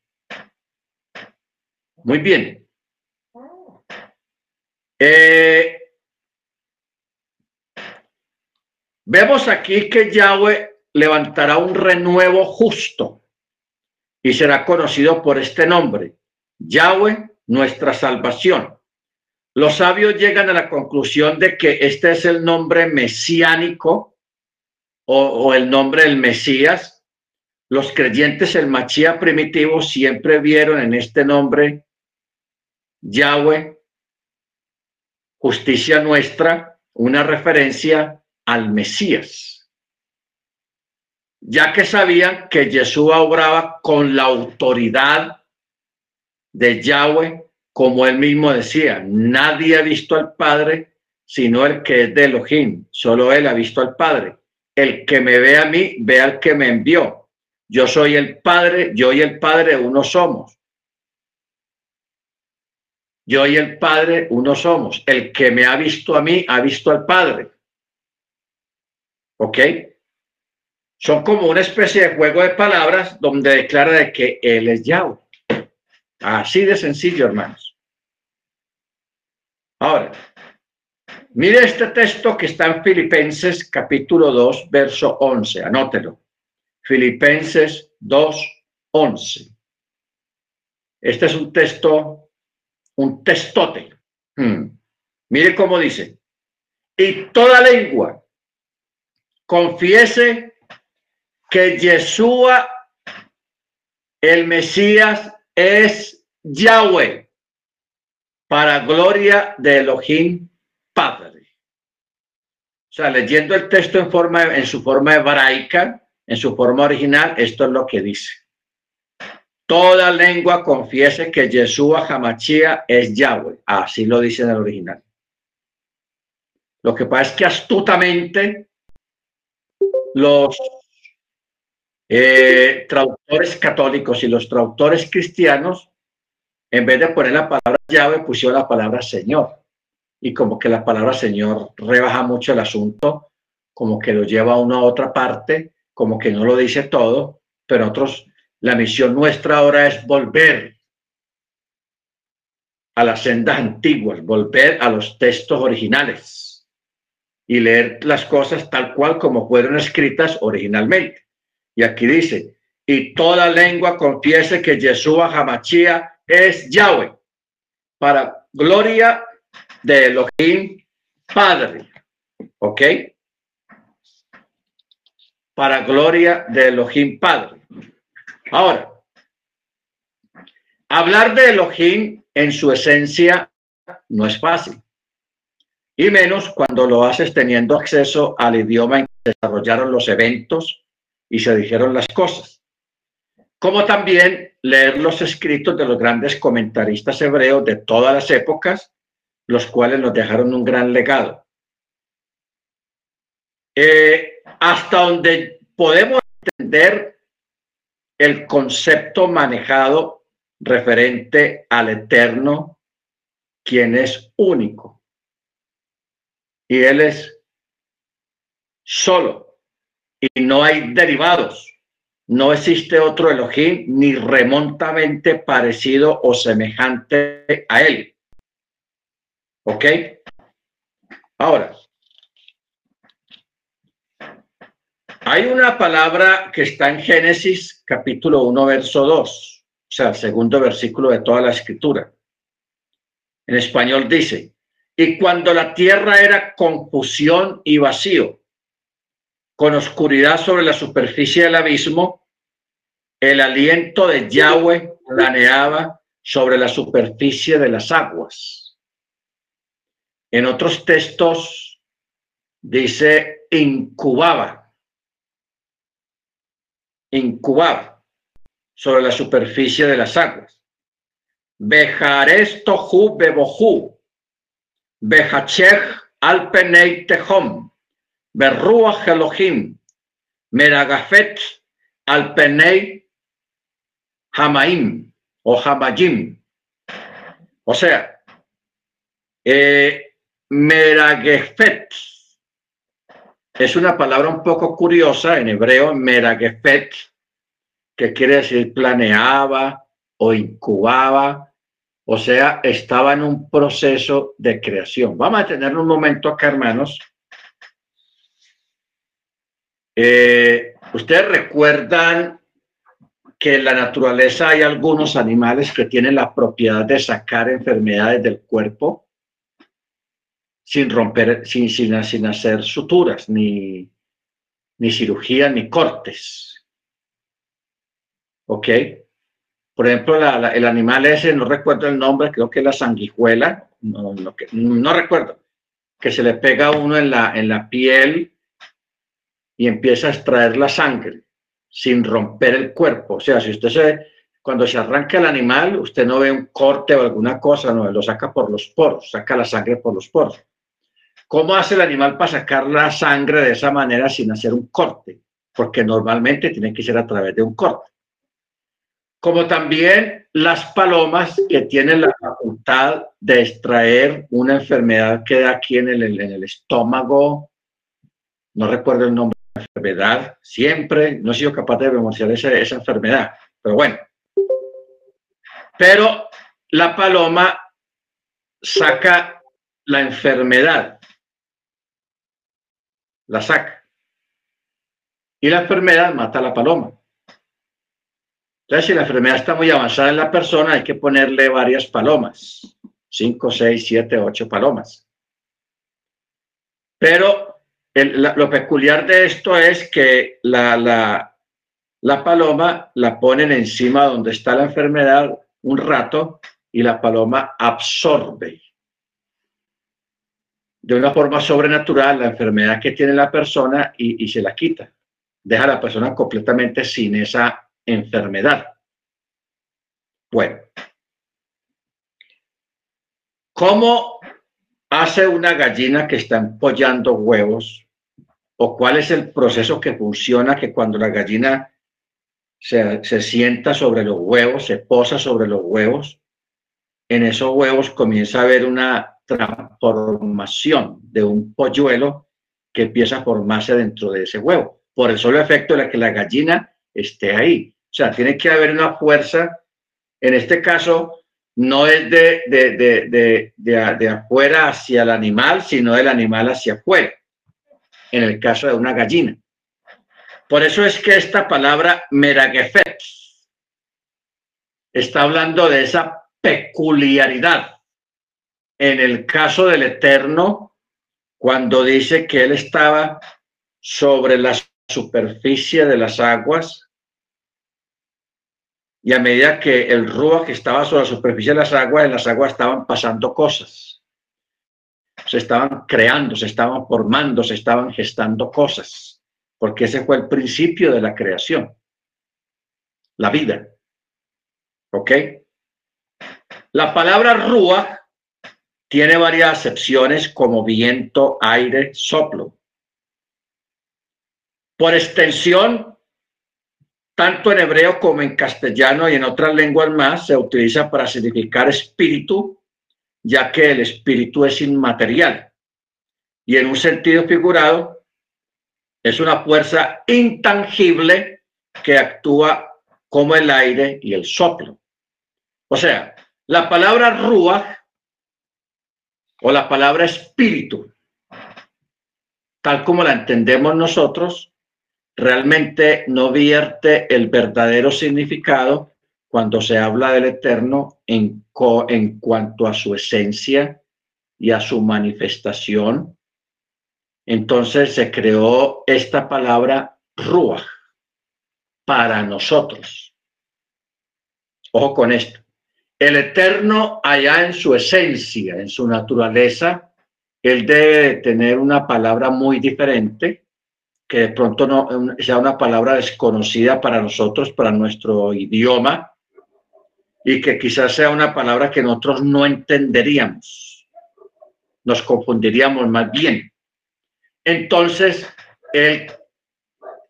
Muy bien. Eh, vemos aquí que Yahweh levantará un renuevo justo y será conocido por este nombre, Yahweh, nuestra salvación. Los sabios llegan a la conclusión de que este es el nombre mesiánico o, el nombre del Mesías. Los creyentes, el Machía primitivo, siempre vieron en este nombre Yahweh, justicia nuestra, una referencia al Mesías. Ya que sabían que Jesús obraba con la autoridad de Yahweh como él mismo decía, nadie ha visto al Padre sino el que es de Elohim, solo él ha visto al Padre. El que me ve a mí, ve al que me envió. Yo soy el Padre, yo y el Padre uno somos. Yo y el Padre uno somos. El que me ha visto a mí, ha visto al Padre. ¿Ok? Son como una especie de juego de palabras donde declara de que Él es Yahweh. Así de sencillo, hermanos. Ahora, mire este texto que está en Filipenses capítulo 2, verso 11, anótelo. Filipenses 2, 11. Este es un texto, un textote. Hmm. Mire cómo dice. Y toda lengua confiese que Yeshua, el Mesías, es Yahweh para gloria de Elohim Padre. O sea, leyendo el texto en, forma, en su forma hebraica, en su forma original, esto es lo que dice. Toda lengua confiese que Yeshua Hamachia es Yahweh. Así lo dice en el original. Lo que pasa es que astutamente los eh, traductores católicos y los traductores cristianos en vez de poner la palabra llave, pusieron la palabra Señor. Y como que la palabra Señor rebaja mucho el asunto, como que lo lleva a una otra parte, como que no lo dice todo, pero otros, la misión nuestra ahora es volver a las sendas antiguas, volver a los textos originales y leer las cosas tal cual como fueron escritas originalmente. Y aquí dice, y toda lengua confiese que Yeshua Hamachía es Yahweh, para gloria de Elohim Padre. ¿Ok? Para gloria de Elohim Padre. Ahora, hablar de Elohim en su esencia no es fácil. Y menos cuando lo haces teniendo acceso al idioma en que desarrollaron los eventos y se dijeron las cosas. Como también leer los escritos de los grandes comentaristas hebreos de todas las épocas, los cuales nos dejaron un gran legado. Eh, hasta donde podemos entender el concepto manejado referente al eterno, quien es único. Y él es solo. Y no hay derivados. No existe otro Elohim ni remontamente parecido o semejante a él. ¿Ok? Ahora, hay una palabra que está en Génesis capítulo 1, verso 2, o sea, el segundo versículo de toda la escritura. En español dice, y cuando la tierra era confusión y vacío, con oscuridad sobre la superficie del abismo, el aliento de Yahweh planeaba sobre la superficie de las aguas. En otros textos dice incubaba, incubaba sobre la superficie de las aguas. Bejaresto hu bebohu, bejachech alpenei tehom, berruach Elohim, meragafet alpenei Hamaim o Hamayim. O sea, eh, es una palabra un poco curiosa en hebreo, Meragefet, que quiere decir planeaba o incubaba, o sea, estaba en un proceso de creación. Vamos a tener un momento acá, hermanos. Eh, Ustedes recuerdan que en la naturaleza hay algunos animales que tienen la propiedad de sacar enfermedades del cuerpo sin romper, sin, sin, sin hacer suturas, ni, ni cirugía, ni cortes. ¿Ok? Por ejemplo, el animal ese, no recuerdo el nombre, creo que es la sanguijuela, no, no, recuerdo, que se le pega a uno en la, en la piel y empieza a extraer la sangre sin romper el cuerpo. O sea, si usted se, cuando se arranca el animal, usted no ve un corte o alguna cosa, no, lo saca por los poros, saca la sangre por los poros. ¿Cómo hace el animal para sacar la sangre de esa manera sin hacer un corte? Porque normalmente tiene que ser a través de un corte. Como también las palomas que tienen la facultad de extraer una enfermedad que da aquí en el, en el estómago, no recuerdo el nombre enfermedad, siempre no he sido capaz de denunciar esa, esa enfermedad, pero bueno. Pero la paloma saca la enfermedad, la saca. Y la enfermedad mata a la paloma. Entonces, si la enfermedad está muy avanzada en la persona, hay que ponerle varias palomas, cinco, seis, siete, ocho palomas. Pero lo peculiar de esto es que la, la, paloma la ponen encima donde está la enfermedad un rato y la paloma absorbe de una forma sobrenatural la enfermedad que tiene la persona y, y se la quita. Deja a la persona completamente sin esa enfermedad. Bueno, ¿cómo hace una gallina que está empollando huevos o cuál es el proceso que funciona que cuando la gallina se, sienta sobre los huevos, se posa sobre los huevos, en esos huevos comienza a haber una transformación de un polluelo que empieza a formarse dentro de ese huevo, por el solo efecto de que la gallina esté ahí. O sea, tiene que haber una fuerza, en este caso, no es de, de, de, afuera hacia el animal, sino del animal hacia afuera, en el caso de una gallina. Por eso es que esta palabra meragefet está hablando de esa peculiaridad. En el caso del Eterno, cuando dice que Él estaba sobre la superficie de las aguas, y a medida que el que estaba sobre la superficie de las aguas, en las aguas estaban pasando cosas. Se estaban creando, se estaban formando, se estaban gestando cosas, porque ese fue el principio de la creación, la vida. ¿Ok? La palabra rúa tiene varias acepciones como viento, aire, soplo. Por extensión, tanto en hebreo como en castellano y en otras lenguas más, se utiliza para significar espíritu, ya que el espíritu es inmaterial. Y en un sentido figurado, es una fuerza intangible que actúa como el aire y el soplo. O sea, la palabra rúa o la palabra espíritu, tal como la entendemos nosotros, realmente no vierte el verdadero significado cuando se habla del Eterno en, en cuanto a su esencia y a su manifestación. Entonces se creó esta palabra Ruach para nosotros. Ojo con esto. El Eterno allá en su esencia, en su naturaleza, él debe tener una palabra muy diferente que de pronto no sea una palabra desconocida para nosotros, para nuestro idioma, y que quizás sea una palabra que nosotros no entenderíamos, nos confundiríamos más bien. Entonces, él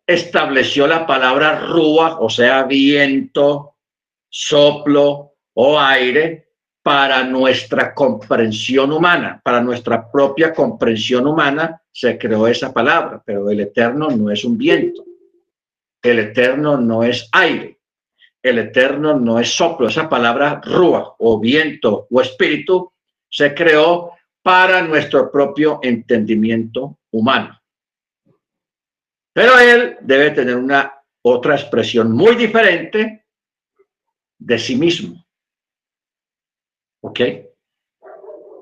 estableció la palabra rúa, o sea, viento, soplo o aire, para nuestra comprensión humana, para nuestra propia comprensión humana, se creó esa palabra, pero el eterno no es un viento, el eterno no es aire, el eterno no es soplo, esa palabra rúa o viento o espíritu se creó para nuestro propio entendimiento humano. Pero él debe tener una otra expresión muy diferente de sí mismo. ¿Ok?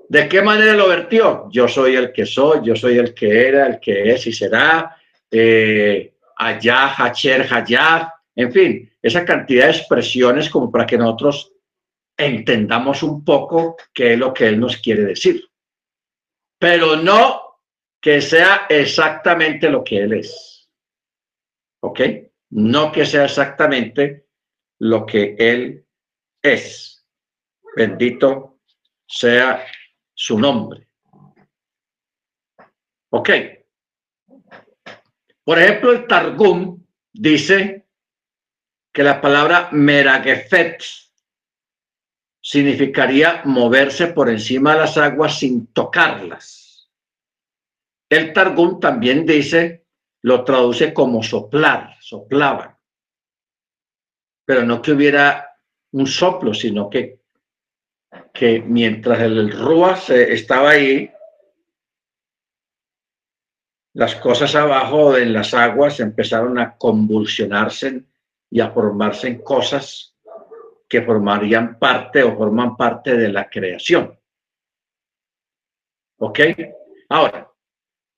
¿De qué manera lo vertió? Yo soy el que soy, yo soy el que era, el que es y será, eh, allá, hacher, hayá, en fin, esa cantidad de expresiones como para que nosotros entendamos un poco qué es lo que él nos quiere decir. Pero no que sea exactamente lo que él es. ¿Ok? No que sea exactamente lo que él es. Bendito sea su nombre. Ok. Por ejemplo, el Targum dice que la palabra meragefet significaría moverse por encima de las aguas sin tocarlas. El Targum también dice, lo traduce como soplar, soplaban. Pero no que hubiera un soplo, sino que que mientras el Rúa estaba ahí, las cosas abajo en las aguas empezaron a convulsionarse y a formarse en cosas que formarían parte o forman parte de la creación. ¿Ok? Ahora,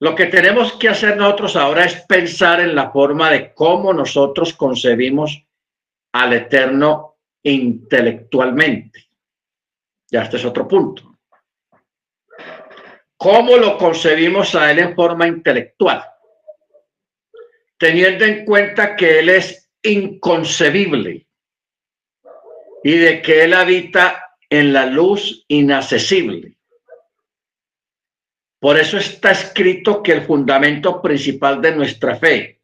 lo que tenemos que hacer nosotros ahora es pensar en la forma de cómo nosotros concebimos al Eterno intelectualmente. Ya este es otro punto. ¿Cómo lo concebimos a él en forma intelectual? Teniendo en cuenta que él es inconcebible y de que él habita en la luz inaccesible. Por eso está escrito que el fundamento principal de nuestra fe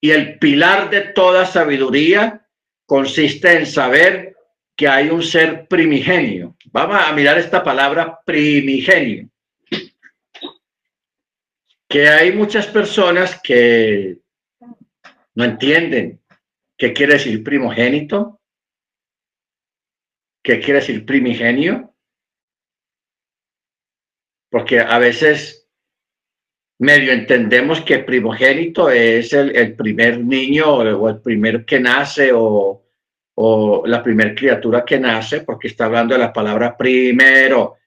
y el pilar de toda sabiduría consiste en saber que hay un ser primigenio. Vamos a mirar esta palabra primigenio. Que hay muchas personas que no entienden qué quiere decir primogénito, qué quiere decir primigenio, porque a veces medio entendemos que primogénito es el, primer niño o el primero que nace o, la primera criatura que nace, porque está hablando de la palabra primero. O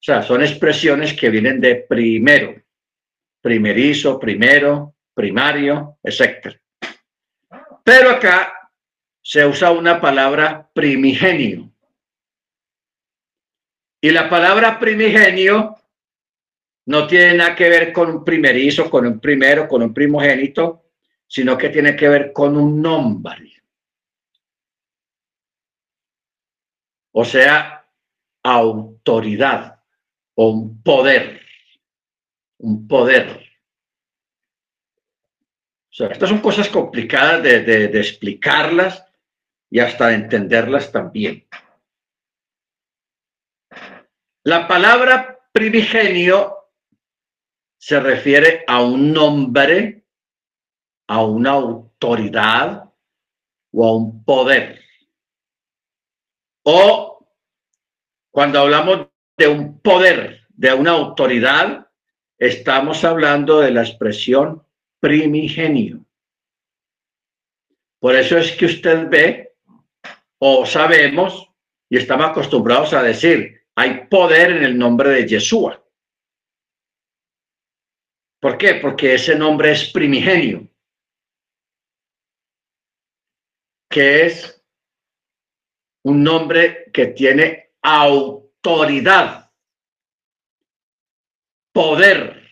sea, son expresiones que vienen de primero, primerizo, primero, primario, etc. Pero acá se usa una palabra primigenio. Y la palabra primigenio no tiene nada que ver con un primerizo, con un primero, con un primogénito, sino que tiene que ver con un nombre. O sea, autoridad o un poder. Un poder. Estas son cosas complicadas de, de explicarlas y hasta de entenderlas también. La palabra primigenio se refiere a un nombre, a una autoridad o a un poder. O cuando hablamos de un poder, de una autoridad, estamos hablando de la expresión primigenio. Por eso es que usted ve o sabemos y estamos acostumbrados a decir, hay poder en el nombre de Yeshua. ¿Por qué? Porque ese nombre es primigenio, que es un nombre que tiene autoridad, poder.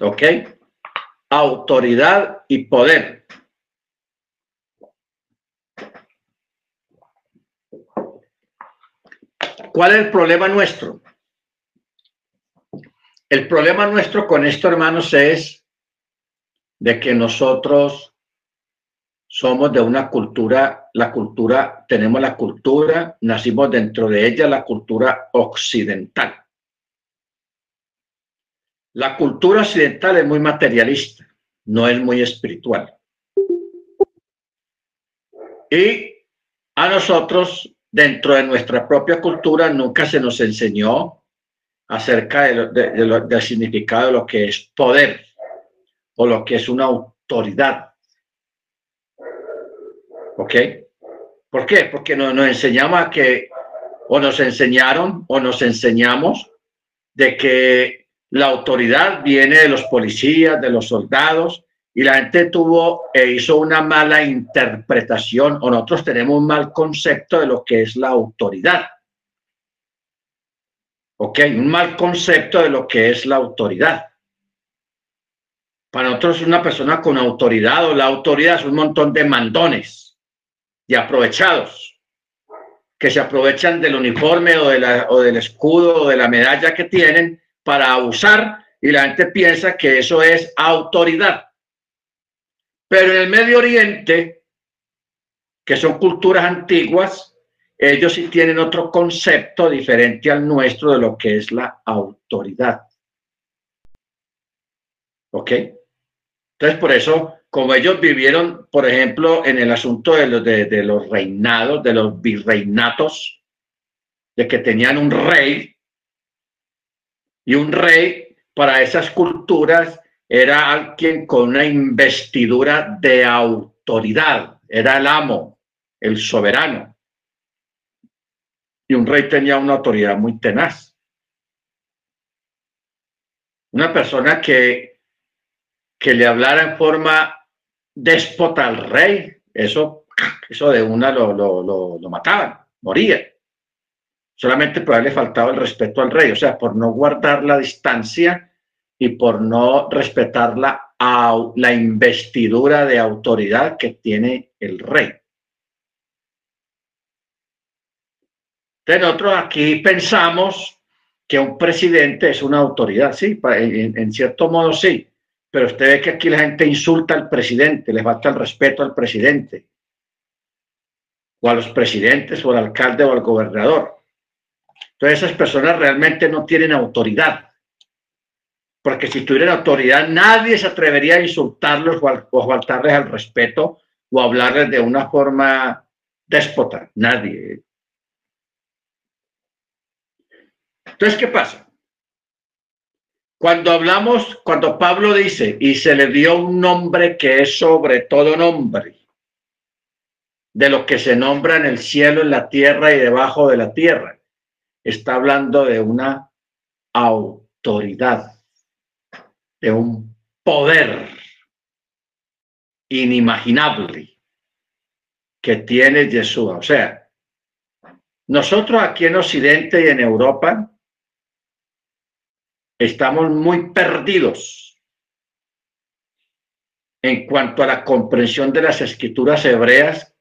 ¿Ok? Autoridad y poder. ¿Cuál es el problema nuestro? El problema nuestro con esto, hermanos, es de que nosotros somos de una cultura, la cultura, tenemos la cultura, nacimos dentro de ella la cultura occidental. La cultura occidental es muy materialista, no es muy espiritual. Y a nosotros, dentro de nuestra propia cultura, nunca se nos enseñó acerca del significado de lo que es poder o lo que es una autoridad ¿Ok? ¿Por qué? Porque nos, nos enseñamos a que, o nos enseñaron, o nos enseñamos de que la autoridad viene de los policías, de los soldados, y la gente tuvo e hizo una mala interpretación, o nosotros tenemos un mal concepto de lo que es la autoridad. ¿Ok? Un mal concepto de lo que es la autoridad. Para nosotros una persona con autoridad o la autoridad es un montón de mandones y aprovechados, que se aprovechan del uniforme o, de o del escudo o de la medalla que tienen para abusar y la gente piensa que eso es autoridad. Pero en el Medio Oriente, que son culturas antiguas, ellos sí tienen otro concepto diferente al nuestro de lo que es la autoridad. ¿Ok? Entonces, por eso como ellos vivieron, por ejemplo, en el asunto de los, de, los reinados, de los virreinatos, de que tenían un rey, y un rey para esas culturas era alguien con una investidura de autoridad, era el amo, el soberano. Y un rey tenía una autoridad muy tenaz. Una persona que, que le hablara en forma déspota al rey, eso, eso de una lo, lo, lo, moría. Solamente por haberle faltado el respeto al rey, o sea, por no guardar la distancia y por no respetar la, la investidura de autoridad que tiene el rey. Entonces nosotros aquí pensamos que un presidente es una autoridad, sí, en cierto modo sí, pero usted ve que aquí la gente insulta al presidente, le falta el respeto al presidente, o a los presidentes, o al alcalde, o al gobernador. Entonces esas personas realmente no tienen autoridad, porque si tuvieran autoridad nadie se atrevería a insultarlos o, a, faltarles al respeto o hablarles de una forma déspota, nadie. Entonces, ¿qué pasa? Cuando hablamos, cuando Pablo dice, y se le dio un nombre que es sobre todo nombre, de lo que se nombra en el cielo, en la tierra y debajo de la tierra, está hablando de una autoridad, de un poder inimaginable que tiene Jesús. O sea, nosotros aquí en Occidente y en Europa estamos muy perdidos en cuanto a la comprensión de las escrituras hebreas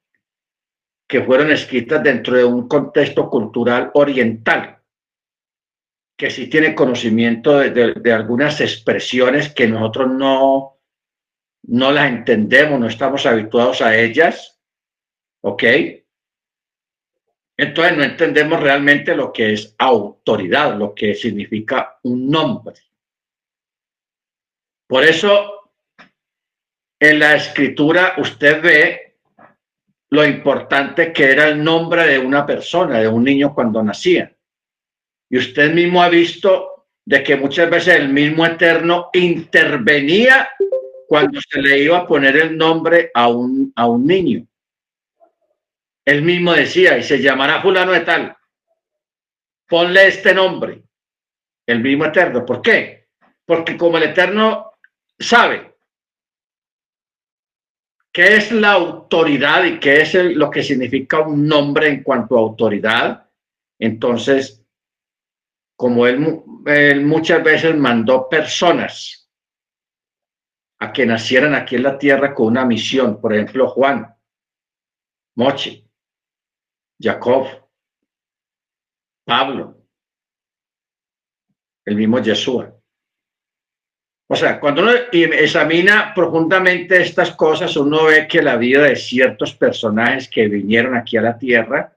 que fueron escritas dentro de un contexto cultural oriental, que sí tiene conocimiento de, algunas expresiones que nosotros no, no las entendemos, no estamos habituados a ellas, ¿ok? Entonces no entendemos realmente lo que es autoridad, lo que significa un nombre. Por eso, en la escritura usted ve lo importante que era el nombre de una persona, de un niño cuando nacía. Y usted mismo ha visto de que muchas veces el mismo Eterno intervenía cuando se le iba a poner el nombre a un, a un niño. Él mismo decía, y se llamará fulano de tal. Ponle este nombre, el mismo eterno. ¿Por qué? Porque como el eterno sabe qué es la autoridad y qué es lo que significa un nombre en cuanto a autoridad, entonces, como él, él muchas veces mandó personas a que nacieran aquí en la tierra con una misión, por ejemplo, Juan, Mochi, Jacob, Pablo, el mismo Yeshua. O sea, cuando uno examina profundamente estas cosas, uno ve que la vida de ciertos personajes que vinieron aquí a la tierra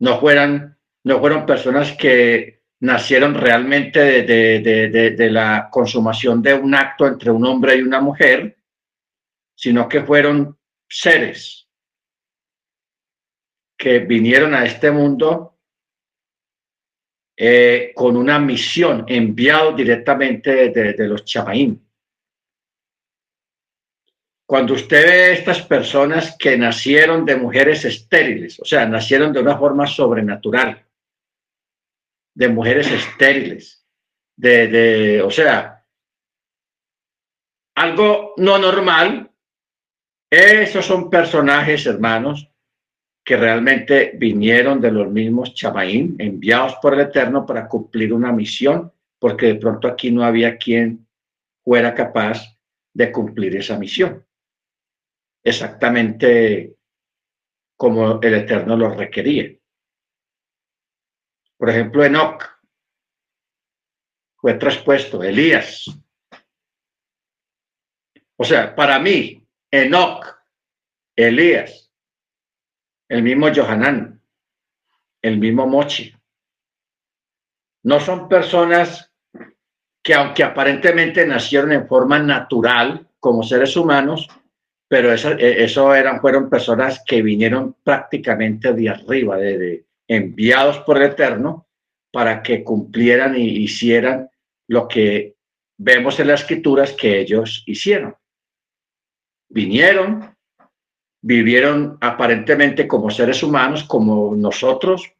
no fueran, no fueron personas que nacieron realmente de, de la consumación de un acto entre un hombre y una mujer, sino que fueron seres que vinieron a este mundo eh, con una misión enviado directamente de, los chamaín. Cuando usted ve estas personas que nacieron de mujeres estériles, o sea, nacieron de una forma sobrenatural, de mujeres estériles, de o sea, algo no normal, esos son personajes, hermanos, que realmente vinieron de los mismos chamaín, enviados por el Eterno para cumplir una misión, porque de pronto aquí no había quien fuera capaz de cumplir esa misión. Exactamente como el Eterno lo requería. Por ejemplo, Enoch fue traspuesto, Elías. O sea, para mí, Enoch, Elías el mismo Johanan, el mismo Mochi. No son personas que aunque aparentemente nacieron en forma natural como seres humanos, pero eso, eh, eso eran, fueron personas que vinieron prácticamente de arriba, enviados por el Eterno para que cumplieran y hicieran lo que vemos en las escrituras que ellos hicieron. Vinieron, vivieron aparentemente como seres humanos, como nosotros,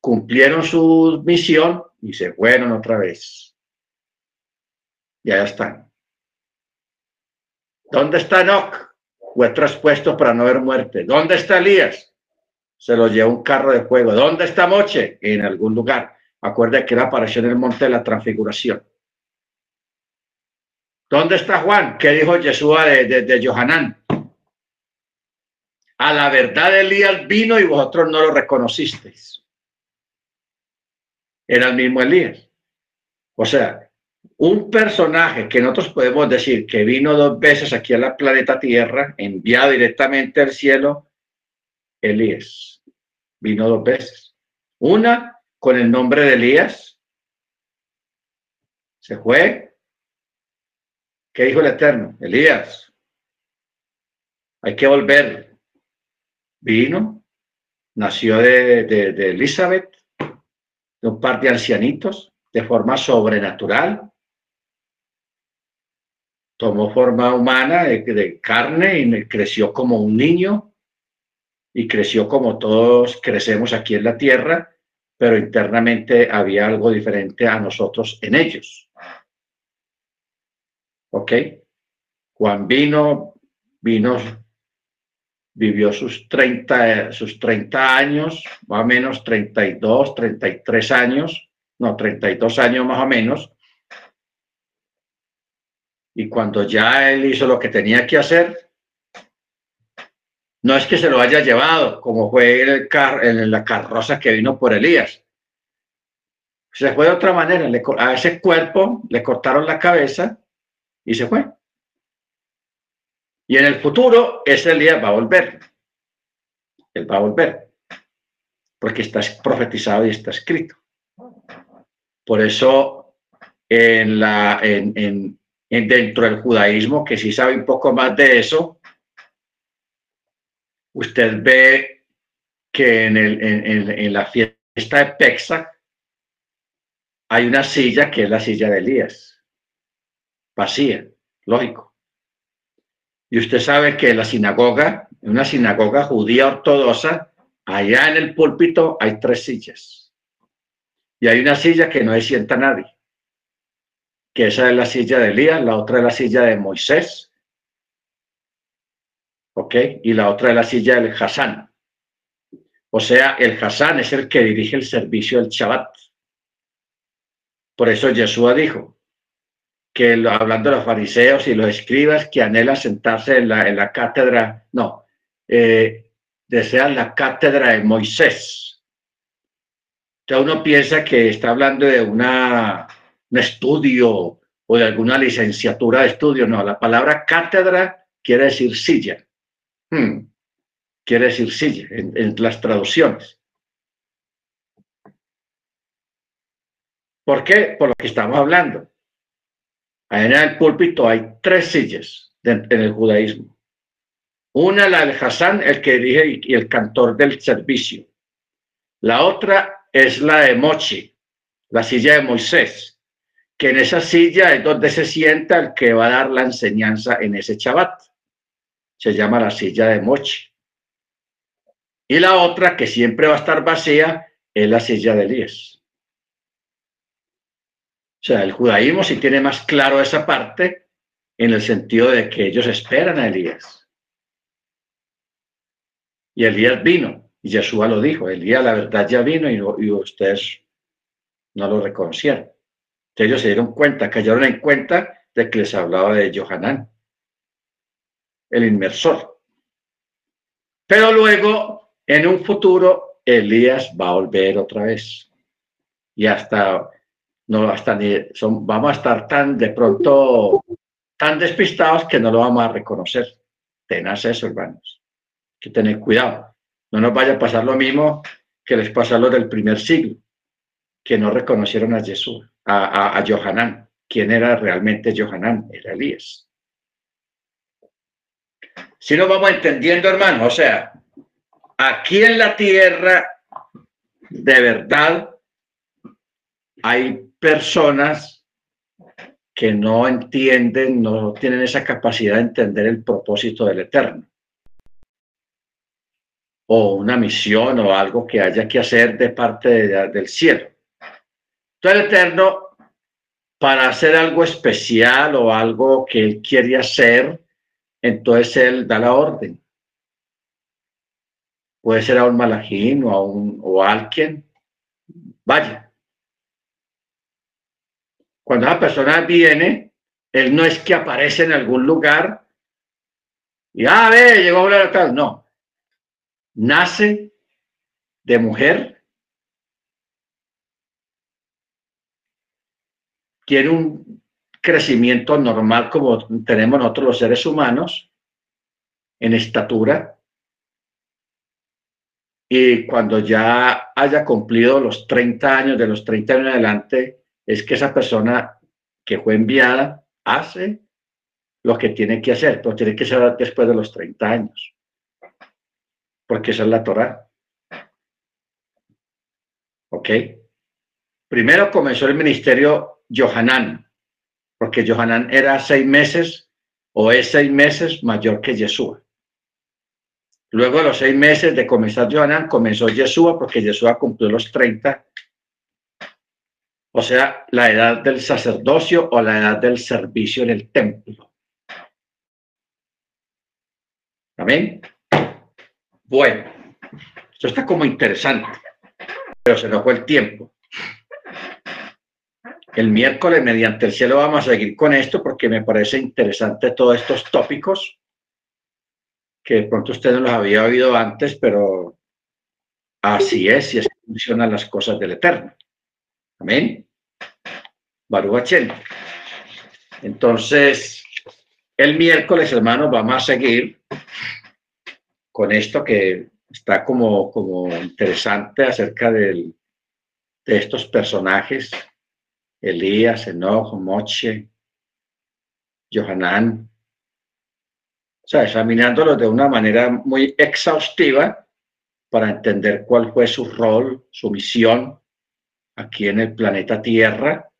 cumplieron su misión y se fueron otra vez. Ya están. ¿Dónde está Enoch? Fue traspuesto para no haber muerte. ¿Dónde está Elías? Se lo llevó un carro de fuego. ¿Dónde está Moche? En algún lugar. Acuerda que él apareció en el monte de la transfiguración. ¿Dónde está Juan? ¿Qué dijo Jesús de, de, de Johanán? A la verdad Elías vino y vosotros no lo reconocisteis. Era el mismo Elías. O sea, un personaje que nosotros podemos decir que vino dos veces aquí a la planeta Tierra, enviado directamente al cielo, Elías. Vino dos veces. Una con el nombre de Elías. Se fue. ¿Qué dijo el Eterno? Elías, hay que volver vino, nació de, de, Elizabeth, de un par de ancianitos, de forma sobrenatural. Tomó forma humana de, carne y creció como un niño y creció como todos crecemos aquí en la tierra, pero internamente había algo diferente a nosotros en ellos. ¿Ok? Juan vino, vino vivió sus 30, sus 30 años, más o menos 32, 33 años, no, 32 años más o menos. Y cuando ya él hizo lo que tenía que hacer, no es que se lo haya llevado, como fue el en la carroza que vino por Elías. Se fue de otra manera. a ese cuerpo le cortaron la cabeza y se fue. Y en el futuro, ese Elías va a volver. Él va a volver. Porque está profetizado y está escrito. Por eso, en la, en, dentro del judaísmo, que sí sabe un poco más de eso, usted ve que en, el, en, la fiesta de Pexa hay una silla que es la silla de Elías, vacía, lógico. Y usted sabe que la sinagoga, una sinagoga judía ortodoxa, allá en el púlpito hay tres sillas. Y hay una silla que no se sienta nadie. Que esa es la silla de Elías, la otra es la silla de Moisés. ¿Ok? Y la otra es la silla del Hassan. O sea, el Hassan es el que dirige el servicio del Shabbat. Por eso Yeshua dijo, que hablando de los fariseos y los escribas que anhelan sentarse en la, en la cátedra, no, eh, desean la cátedra de Moisés. Entonces uno piensa que está hablando de una, un estudio o de alguna licenciatura de estudio. No, la palabra cátedra quiere decir silla. Hmm. Quiere decir silla en las traducciones. ¿Por qué? Por lo que estamos hablando en el púlpito hay tres sillas en el judaísmo. Una, la del Hassan, el que dirige y el cantor del servicio. La otra es la de Mochi, la silla de Moisés, que en esa silla es donde se sienta el que va a dar la enseñanza en ese Shabbat. Se llama la silla de Mochi. Y la otra, que siempre va a estar vacía, es la silla de Elías. O sea, el judaísmo sí tiene más claro esa parte en el sentido de que ellos esperan a Elías. Y Elías vino, y Yeshua lo dijo, Elías la verdad ya vino y, ustedes no lo reconocieron. Entonces ellos se dieron cuenta, cayeron en cuenta de que les hablaba de Johanán, el inmersor. Pero luego, en un futuro, Elías va a volver otra vez. Y hasta no hasta ni son, vamos a estar tan de pronto tan despistados que no lo vamos a reconocer. Tenaz eso, hermanos. Que tener cuidado. No nos vaya a pasar lo mismo que les pasó a los del primer siglo, que no reconocieron a Jesús, a, a, a Johanán. ¿Quién era realmente Johanán? Era Elías. Si nos vamos entendiendo, hermanos, o sea, aquí en la tierra, de verdad, hay personas que no entienden, no tienen esa capacidad de entender el propósito del Eterno. O una misión o algo que haya que hacer de parte del cielo. Entonces el Eterno, para hacer algo especial o algo que él quiere hacer, entonces él da la orden. Puede ser a un malajín o a, un, o a alguien. Vaya, cuando esa persona viene, él no es que aparece en algún lugar y, ah, ve, llegó a hablar tal. No. Nace de mujer, tiene un crecimiento normal como tenemos nosotros los seres humanos en estatura. Y cuando ya haya cumplido los 30 años, de los 30 en adelante, es que esa persona que fue enviada hace lo que tiene que hacer, pero tiene que ser después de los 30 años. porque esa es la Torah. ¿Ok? Primero comenzó el ministerio Johanán, porque Johanán era seis meses o es seis meses mayor que Yeshua. Luego de los seis meses de comenzar Johanán, comenzó Yeshua, porque Yeshua cumplió los 30, o sea, la edad del sacerdocio o la edad del servicio en el templo. Amén. Bueno, esto está como interesante, pero se nos fue el tiempo. El miércoles, mediante el cielo, vamos a seguir con esto porque me parece interesante todos estos tópicos que de pronto usted no los había oído antes, pero así es y así funcionan las cosas del Eterno. Amén. Baruch Entonces, el miércoles, hermanos, vamos a seguir con esto que está como, como interesante acerca del, de estos personajes, Elías, Enoch, Moche, Johanán, o sea, examinándolo de una manera muy exhaustiva para entender cuál fue su rol, su misión aquí en el planeta Tierra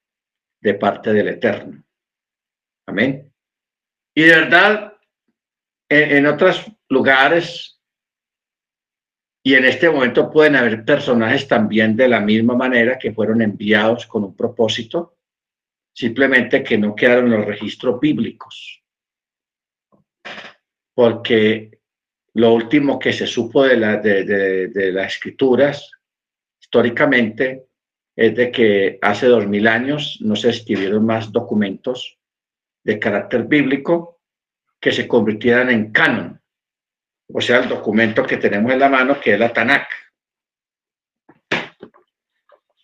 de parte del Eterno. Amén. Y de verdad, en, otros lugares y en este momento pueden haber personajes también de la misma manera que fueron enviados con un propósito, simplemente que no quedaron los registros bíblicos porque lo último que se supo de, la, de, las escrituras históricamente es de que hace dos mil años no se escribieron más documentos de carácter bíblico que se convirtieran en canon, o sea, el documento que tenemos en la mano, que es la Tanakh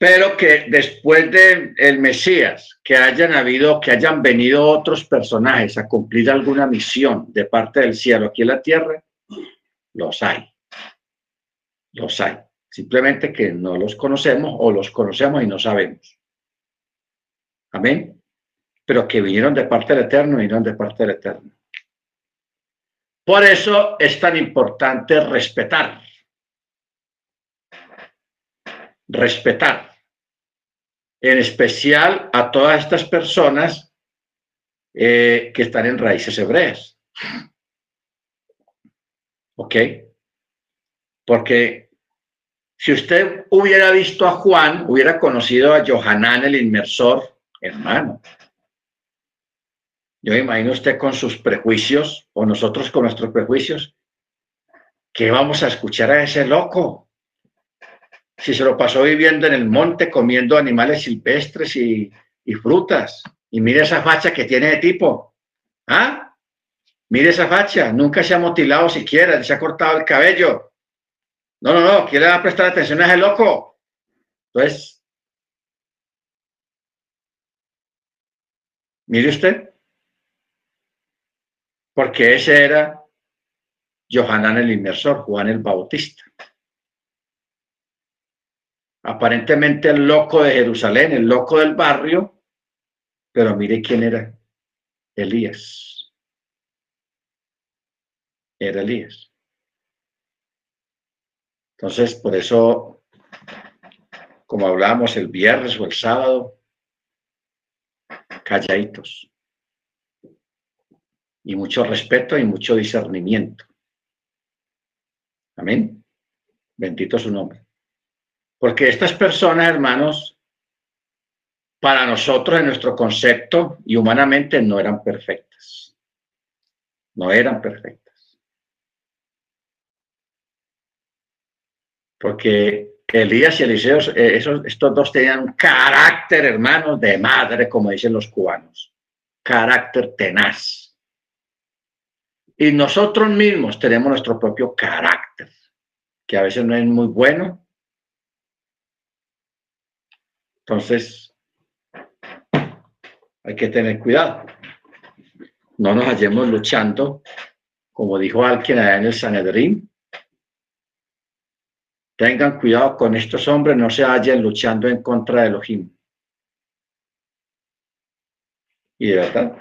pero que después de el Mesías, que hayan habido, que hayan venido otros personajes a cumplir alguna misión de parte del cielo aquí en la tierra, los hay. Los hay. Simplemente que no los conocemos o los conocemos y no sabemos. Amén. Pero que vinieron de parte del Eterno, vinieron de parte del Eterno. Por eso es tan importante respetar. Respetar en especial a todas estas personas eh, que están en raíces hebreas. ¿Ok? Porque si usted hubiera visto a Juan, hubiera conocido a Johanán el inmersor, hermano. Yo imagino usted con sus prejuicios, o nosotros con nuestros prejuicios, que vamos a escuchar a ese loco si se lo pasó viviendo en el monte, comiendo animales silvestres y, frutas. Y mire esa facha que tiene de tipo. ¿Ah? Mire esa facha, nunca se ha mutilado siquiera, se ha cortado el cabello. No, no, no, quiere prestar atención a ese loco. Entonces, mire usted, porque ese era Johanán el inmersor, Juan el Bautista aparentemente el loco de Jerusalén, el loco del barrio, pero mire quién era, Elías. Era Elías. Entonces, por eso, como hablábamos el viernes o el sábado, calladitos. Y mucho respeto y mucho discernimiento. Amén. Bendito su nombre. Porque estas personas, hermanos, para nosotros en nuestro concepto y humanamente no eran perfectas. No eran perfectas. Porque Elías y Eliseo, eh, esos, estos dos tenían un carácter, hermanos, de madre, como dicen los cubanos. Carácter tenaz. Y nosotros mismos tenemos nuestro propio carácter, que a veces no es muy bueno, entonces, hay que tener cuidado. No nos hallemos luchando, como dijo alguien allá en el Sanedrín. Tengan cuidado con estos hombres, no se hallen luchando en contra de Elohim. Y de verdad.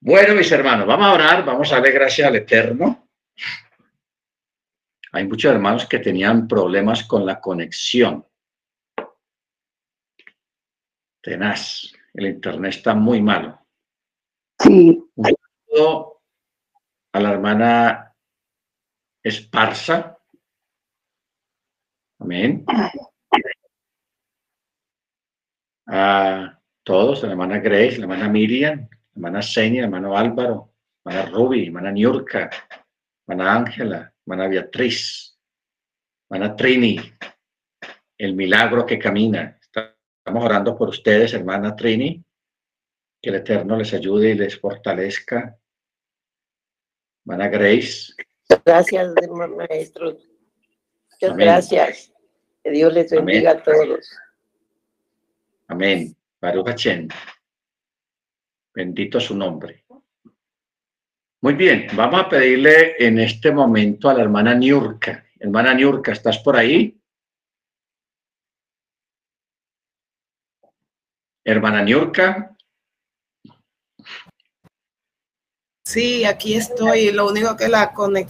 Bueno, mis hermanos, vamos a orar, vamos a darle gracias al Eterno Hay muchos hermanos que tenían problemas con la conexión. Tenaz. El internet está muy malo. Sí. Un saludo a la hermana Esparza. Amén. A todos, a la hermana Grace, la hermana Miriam, la hermana Senia, el hermano Álvaro, la hermana Ruby, la hermana Niurka, la hermana Ángela, hermana Beatriz, hermana Trini, el milagro que camina. Estamos orando por ustedes, hermana Trini, que el Eterno les ayude y les fortalezca. Hermana Grace. Gracias, hermano maestro. Muchas gracias. Que Dios les bendiga a todos. Amén. Baruch Hashem. Bendito su nombre. Muy bien, vamos a pedirle en este momento a la hermana Niurka. Hermana Niurka, ¿estás por ahí? Hermana Niurka. Sí, aquí estoy. Lo único que la conexión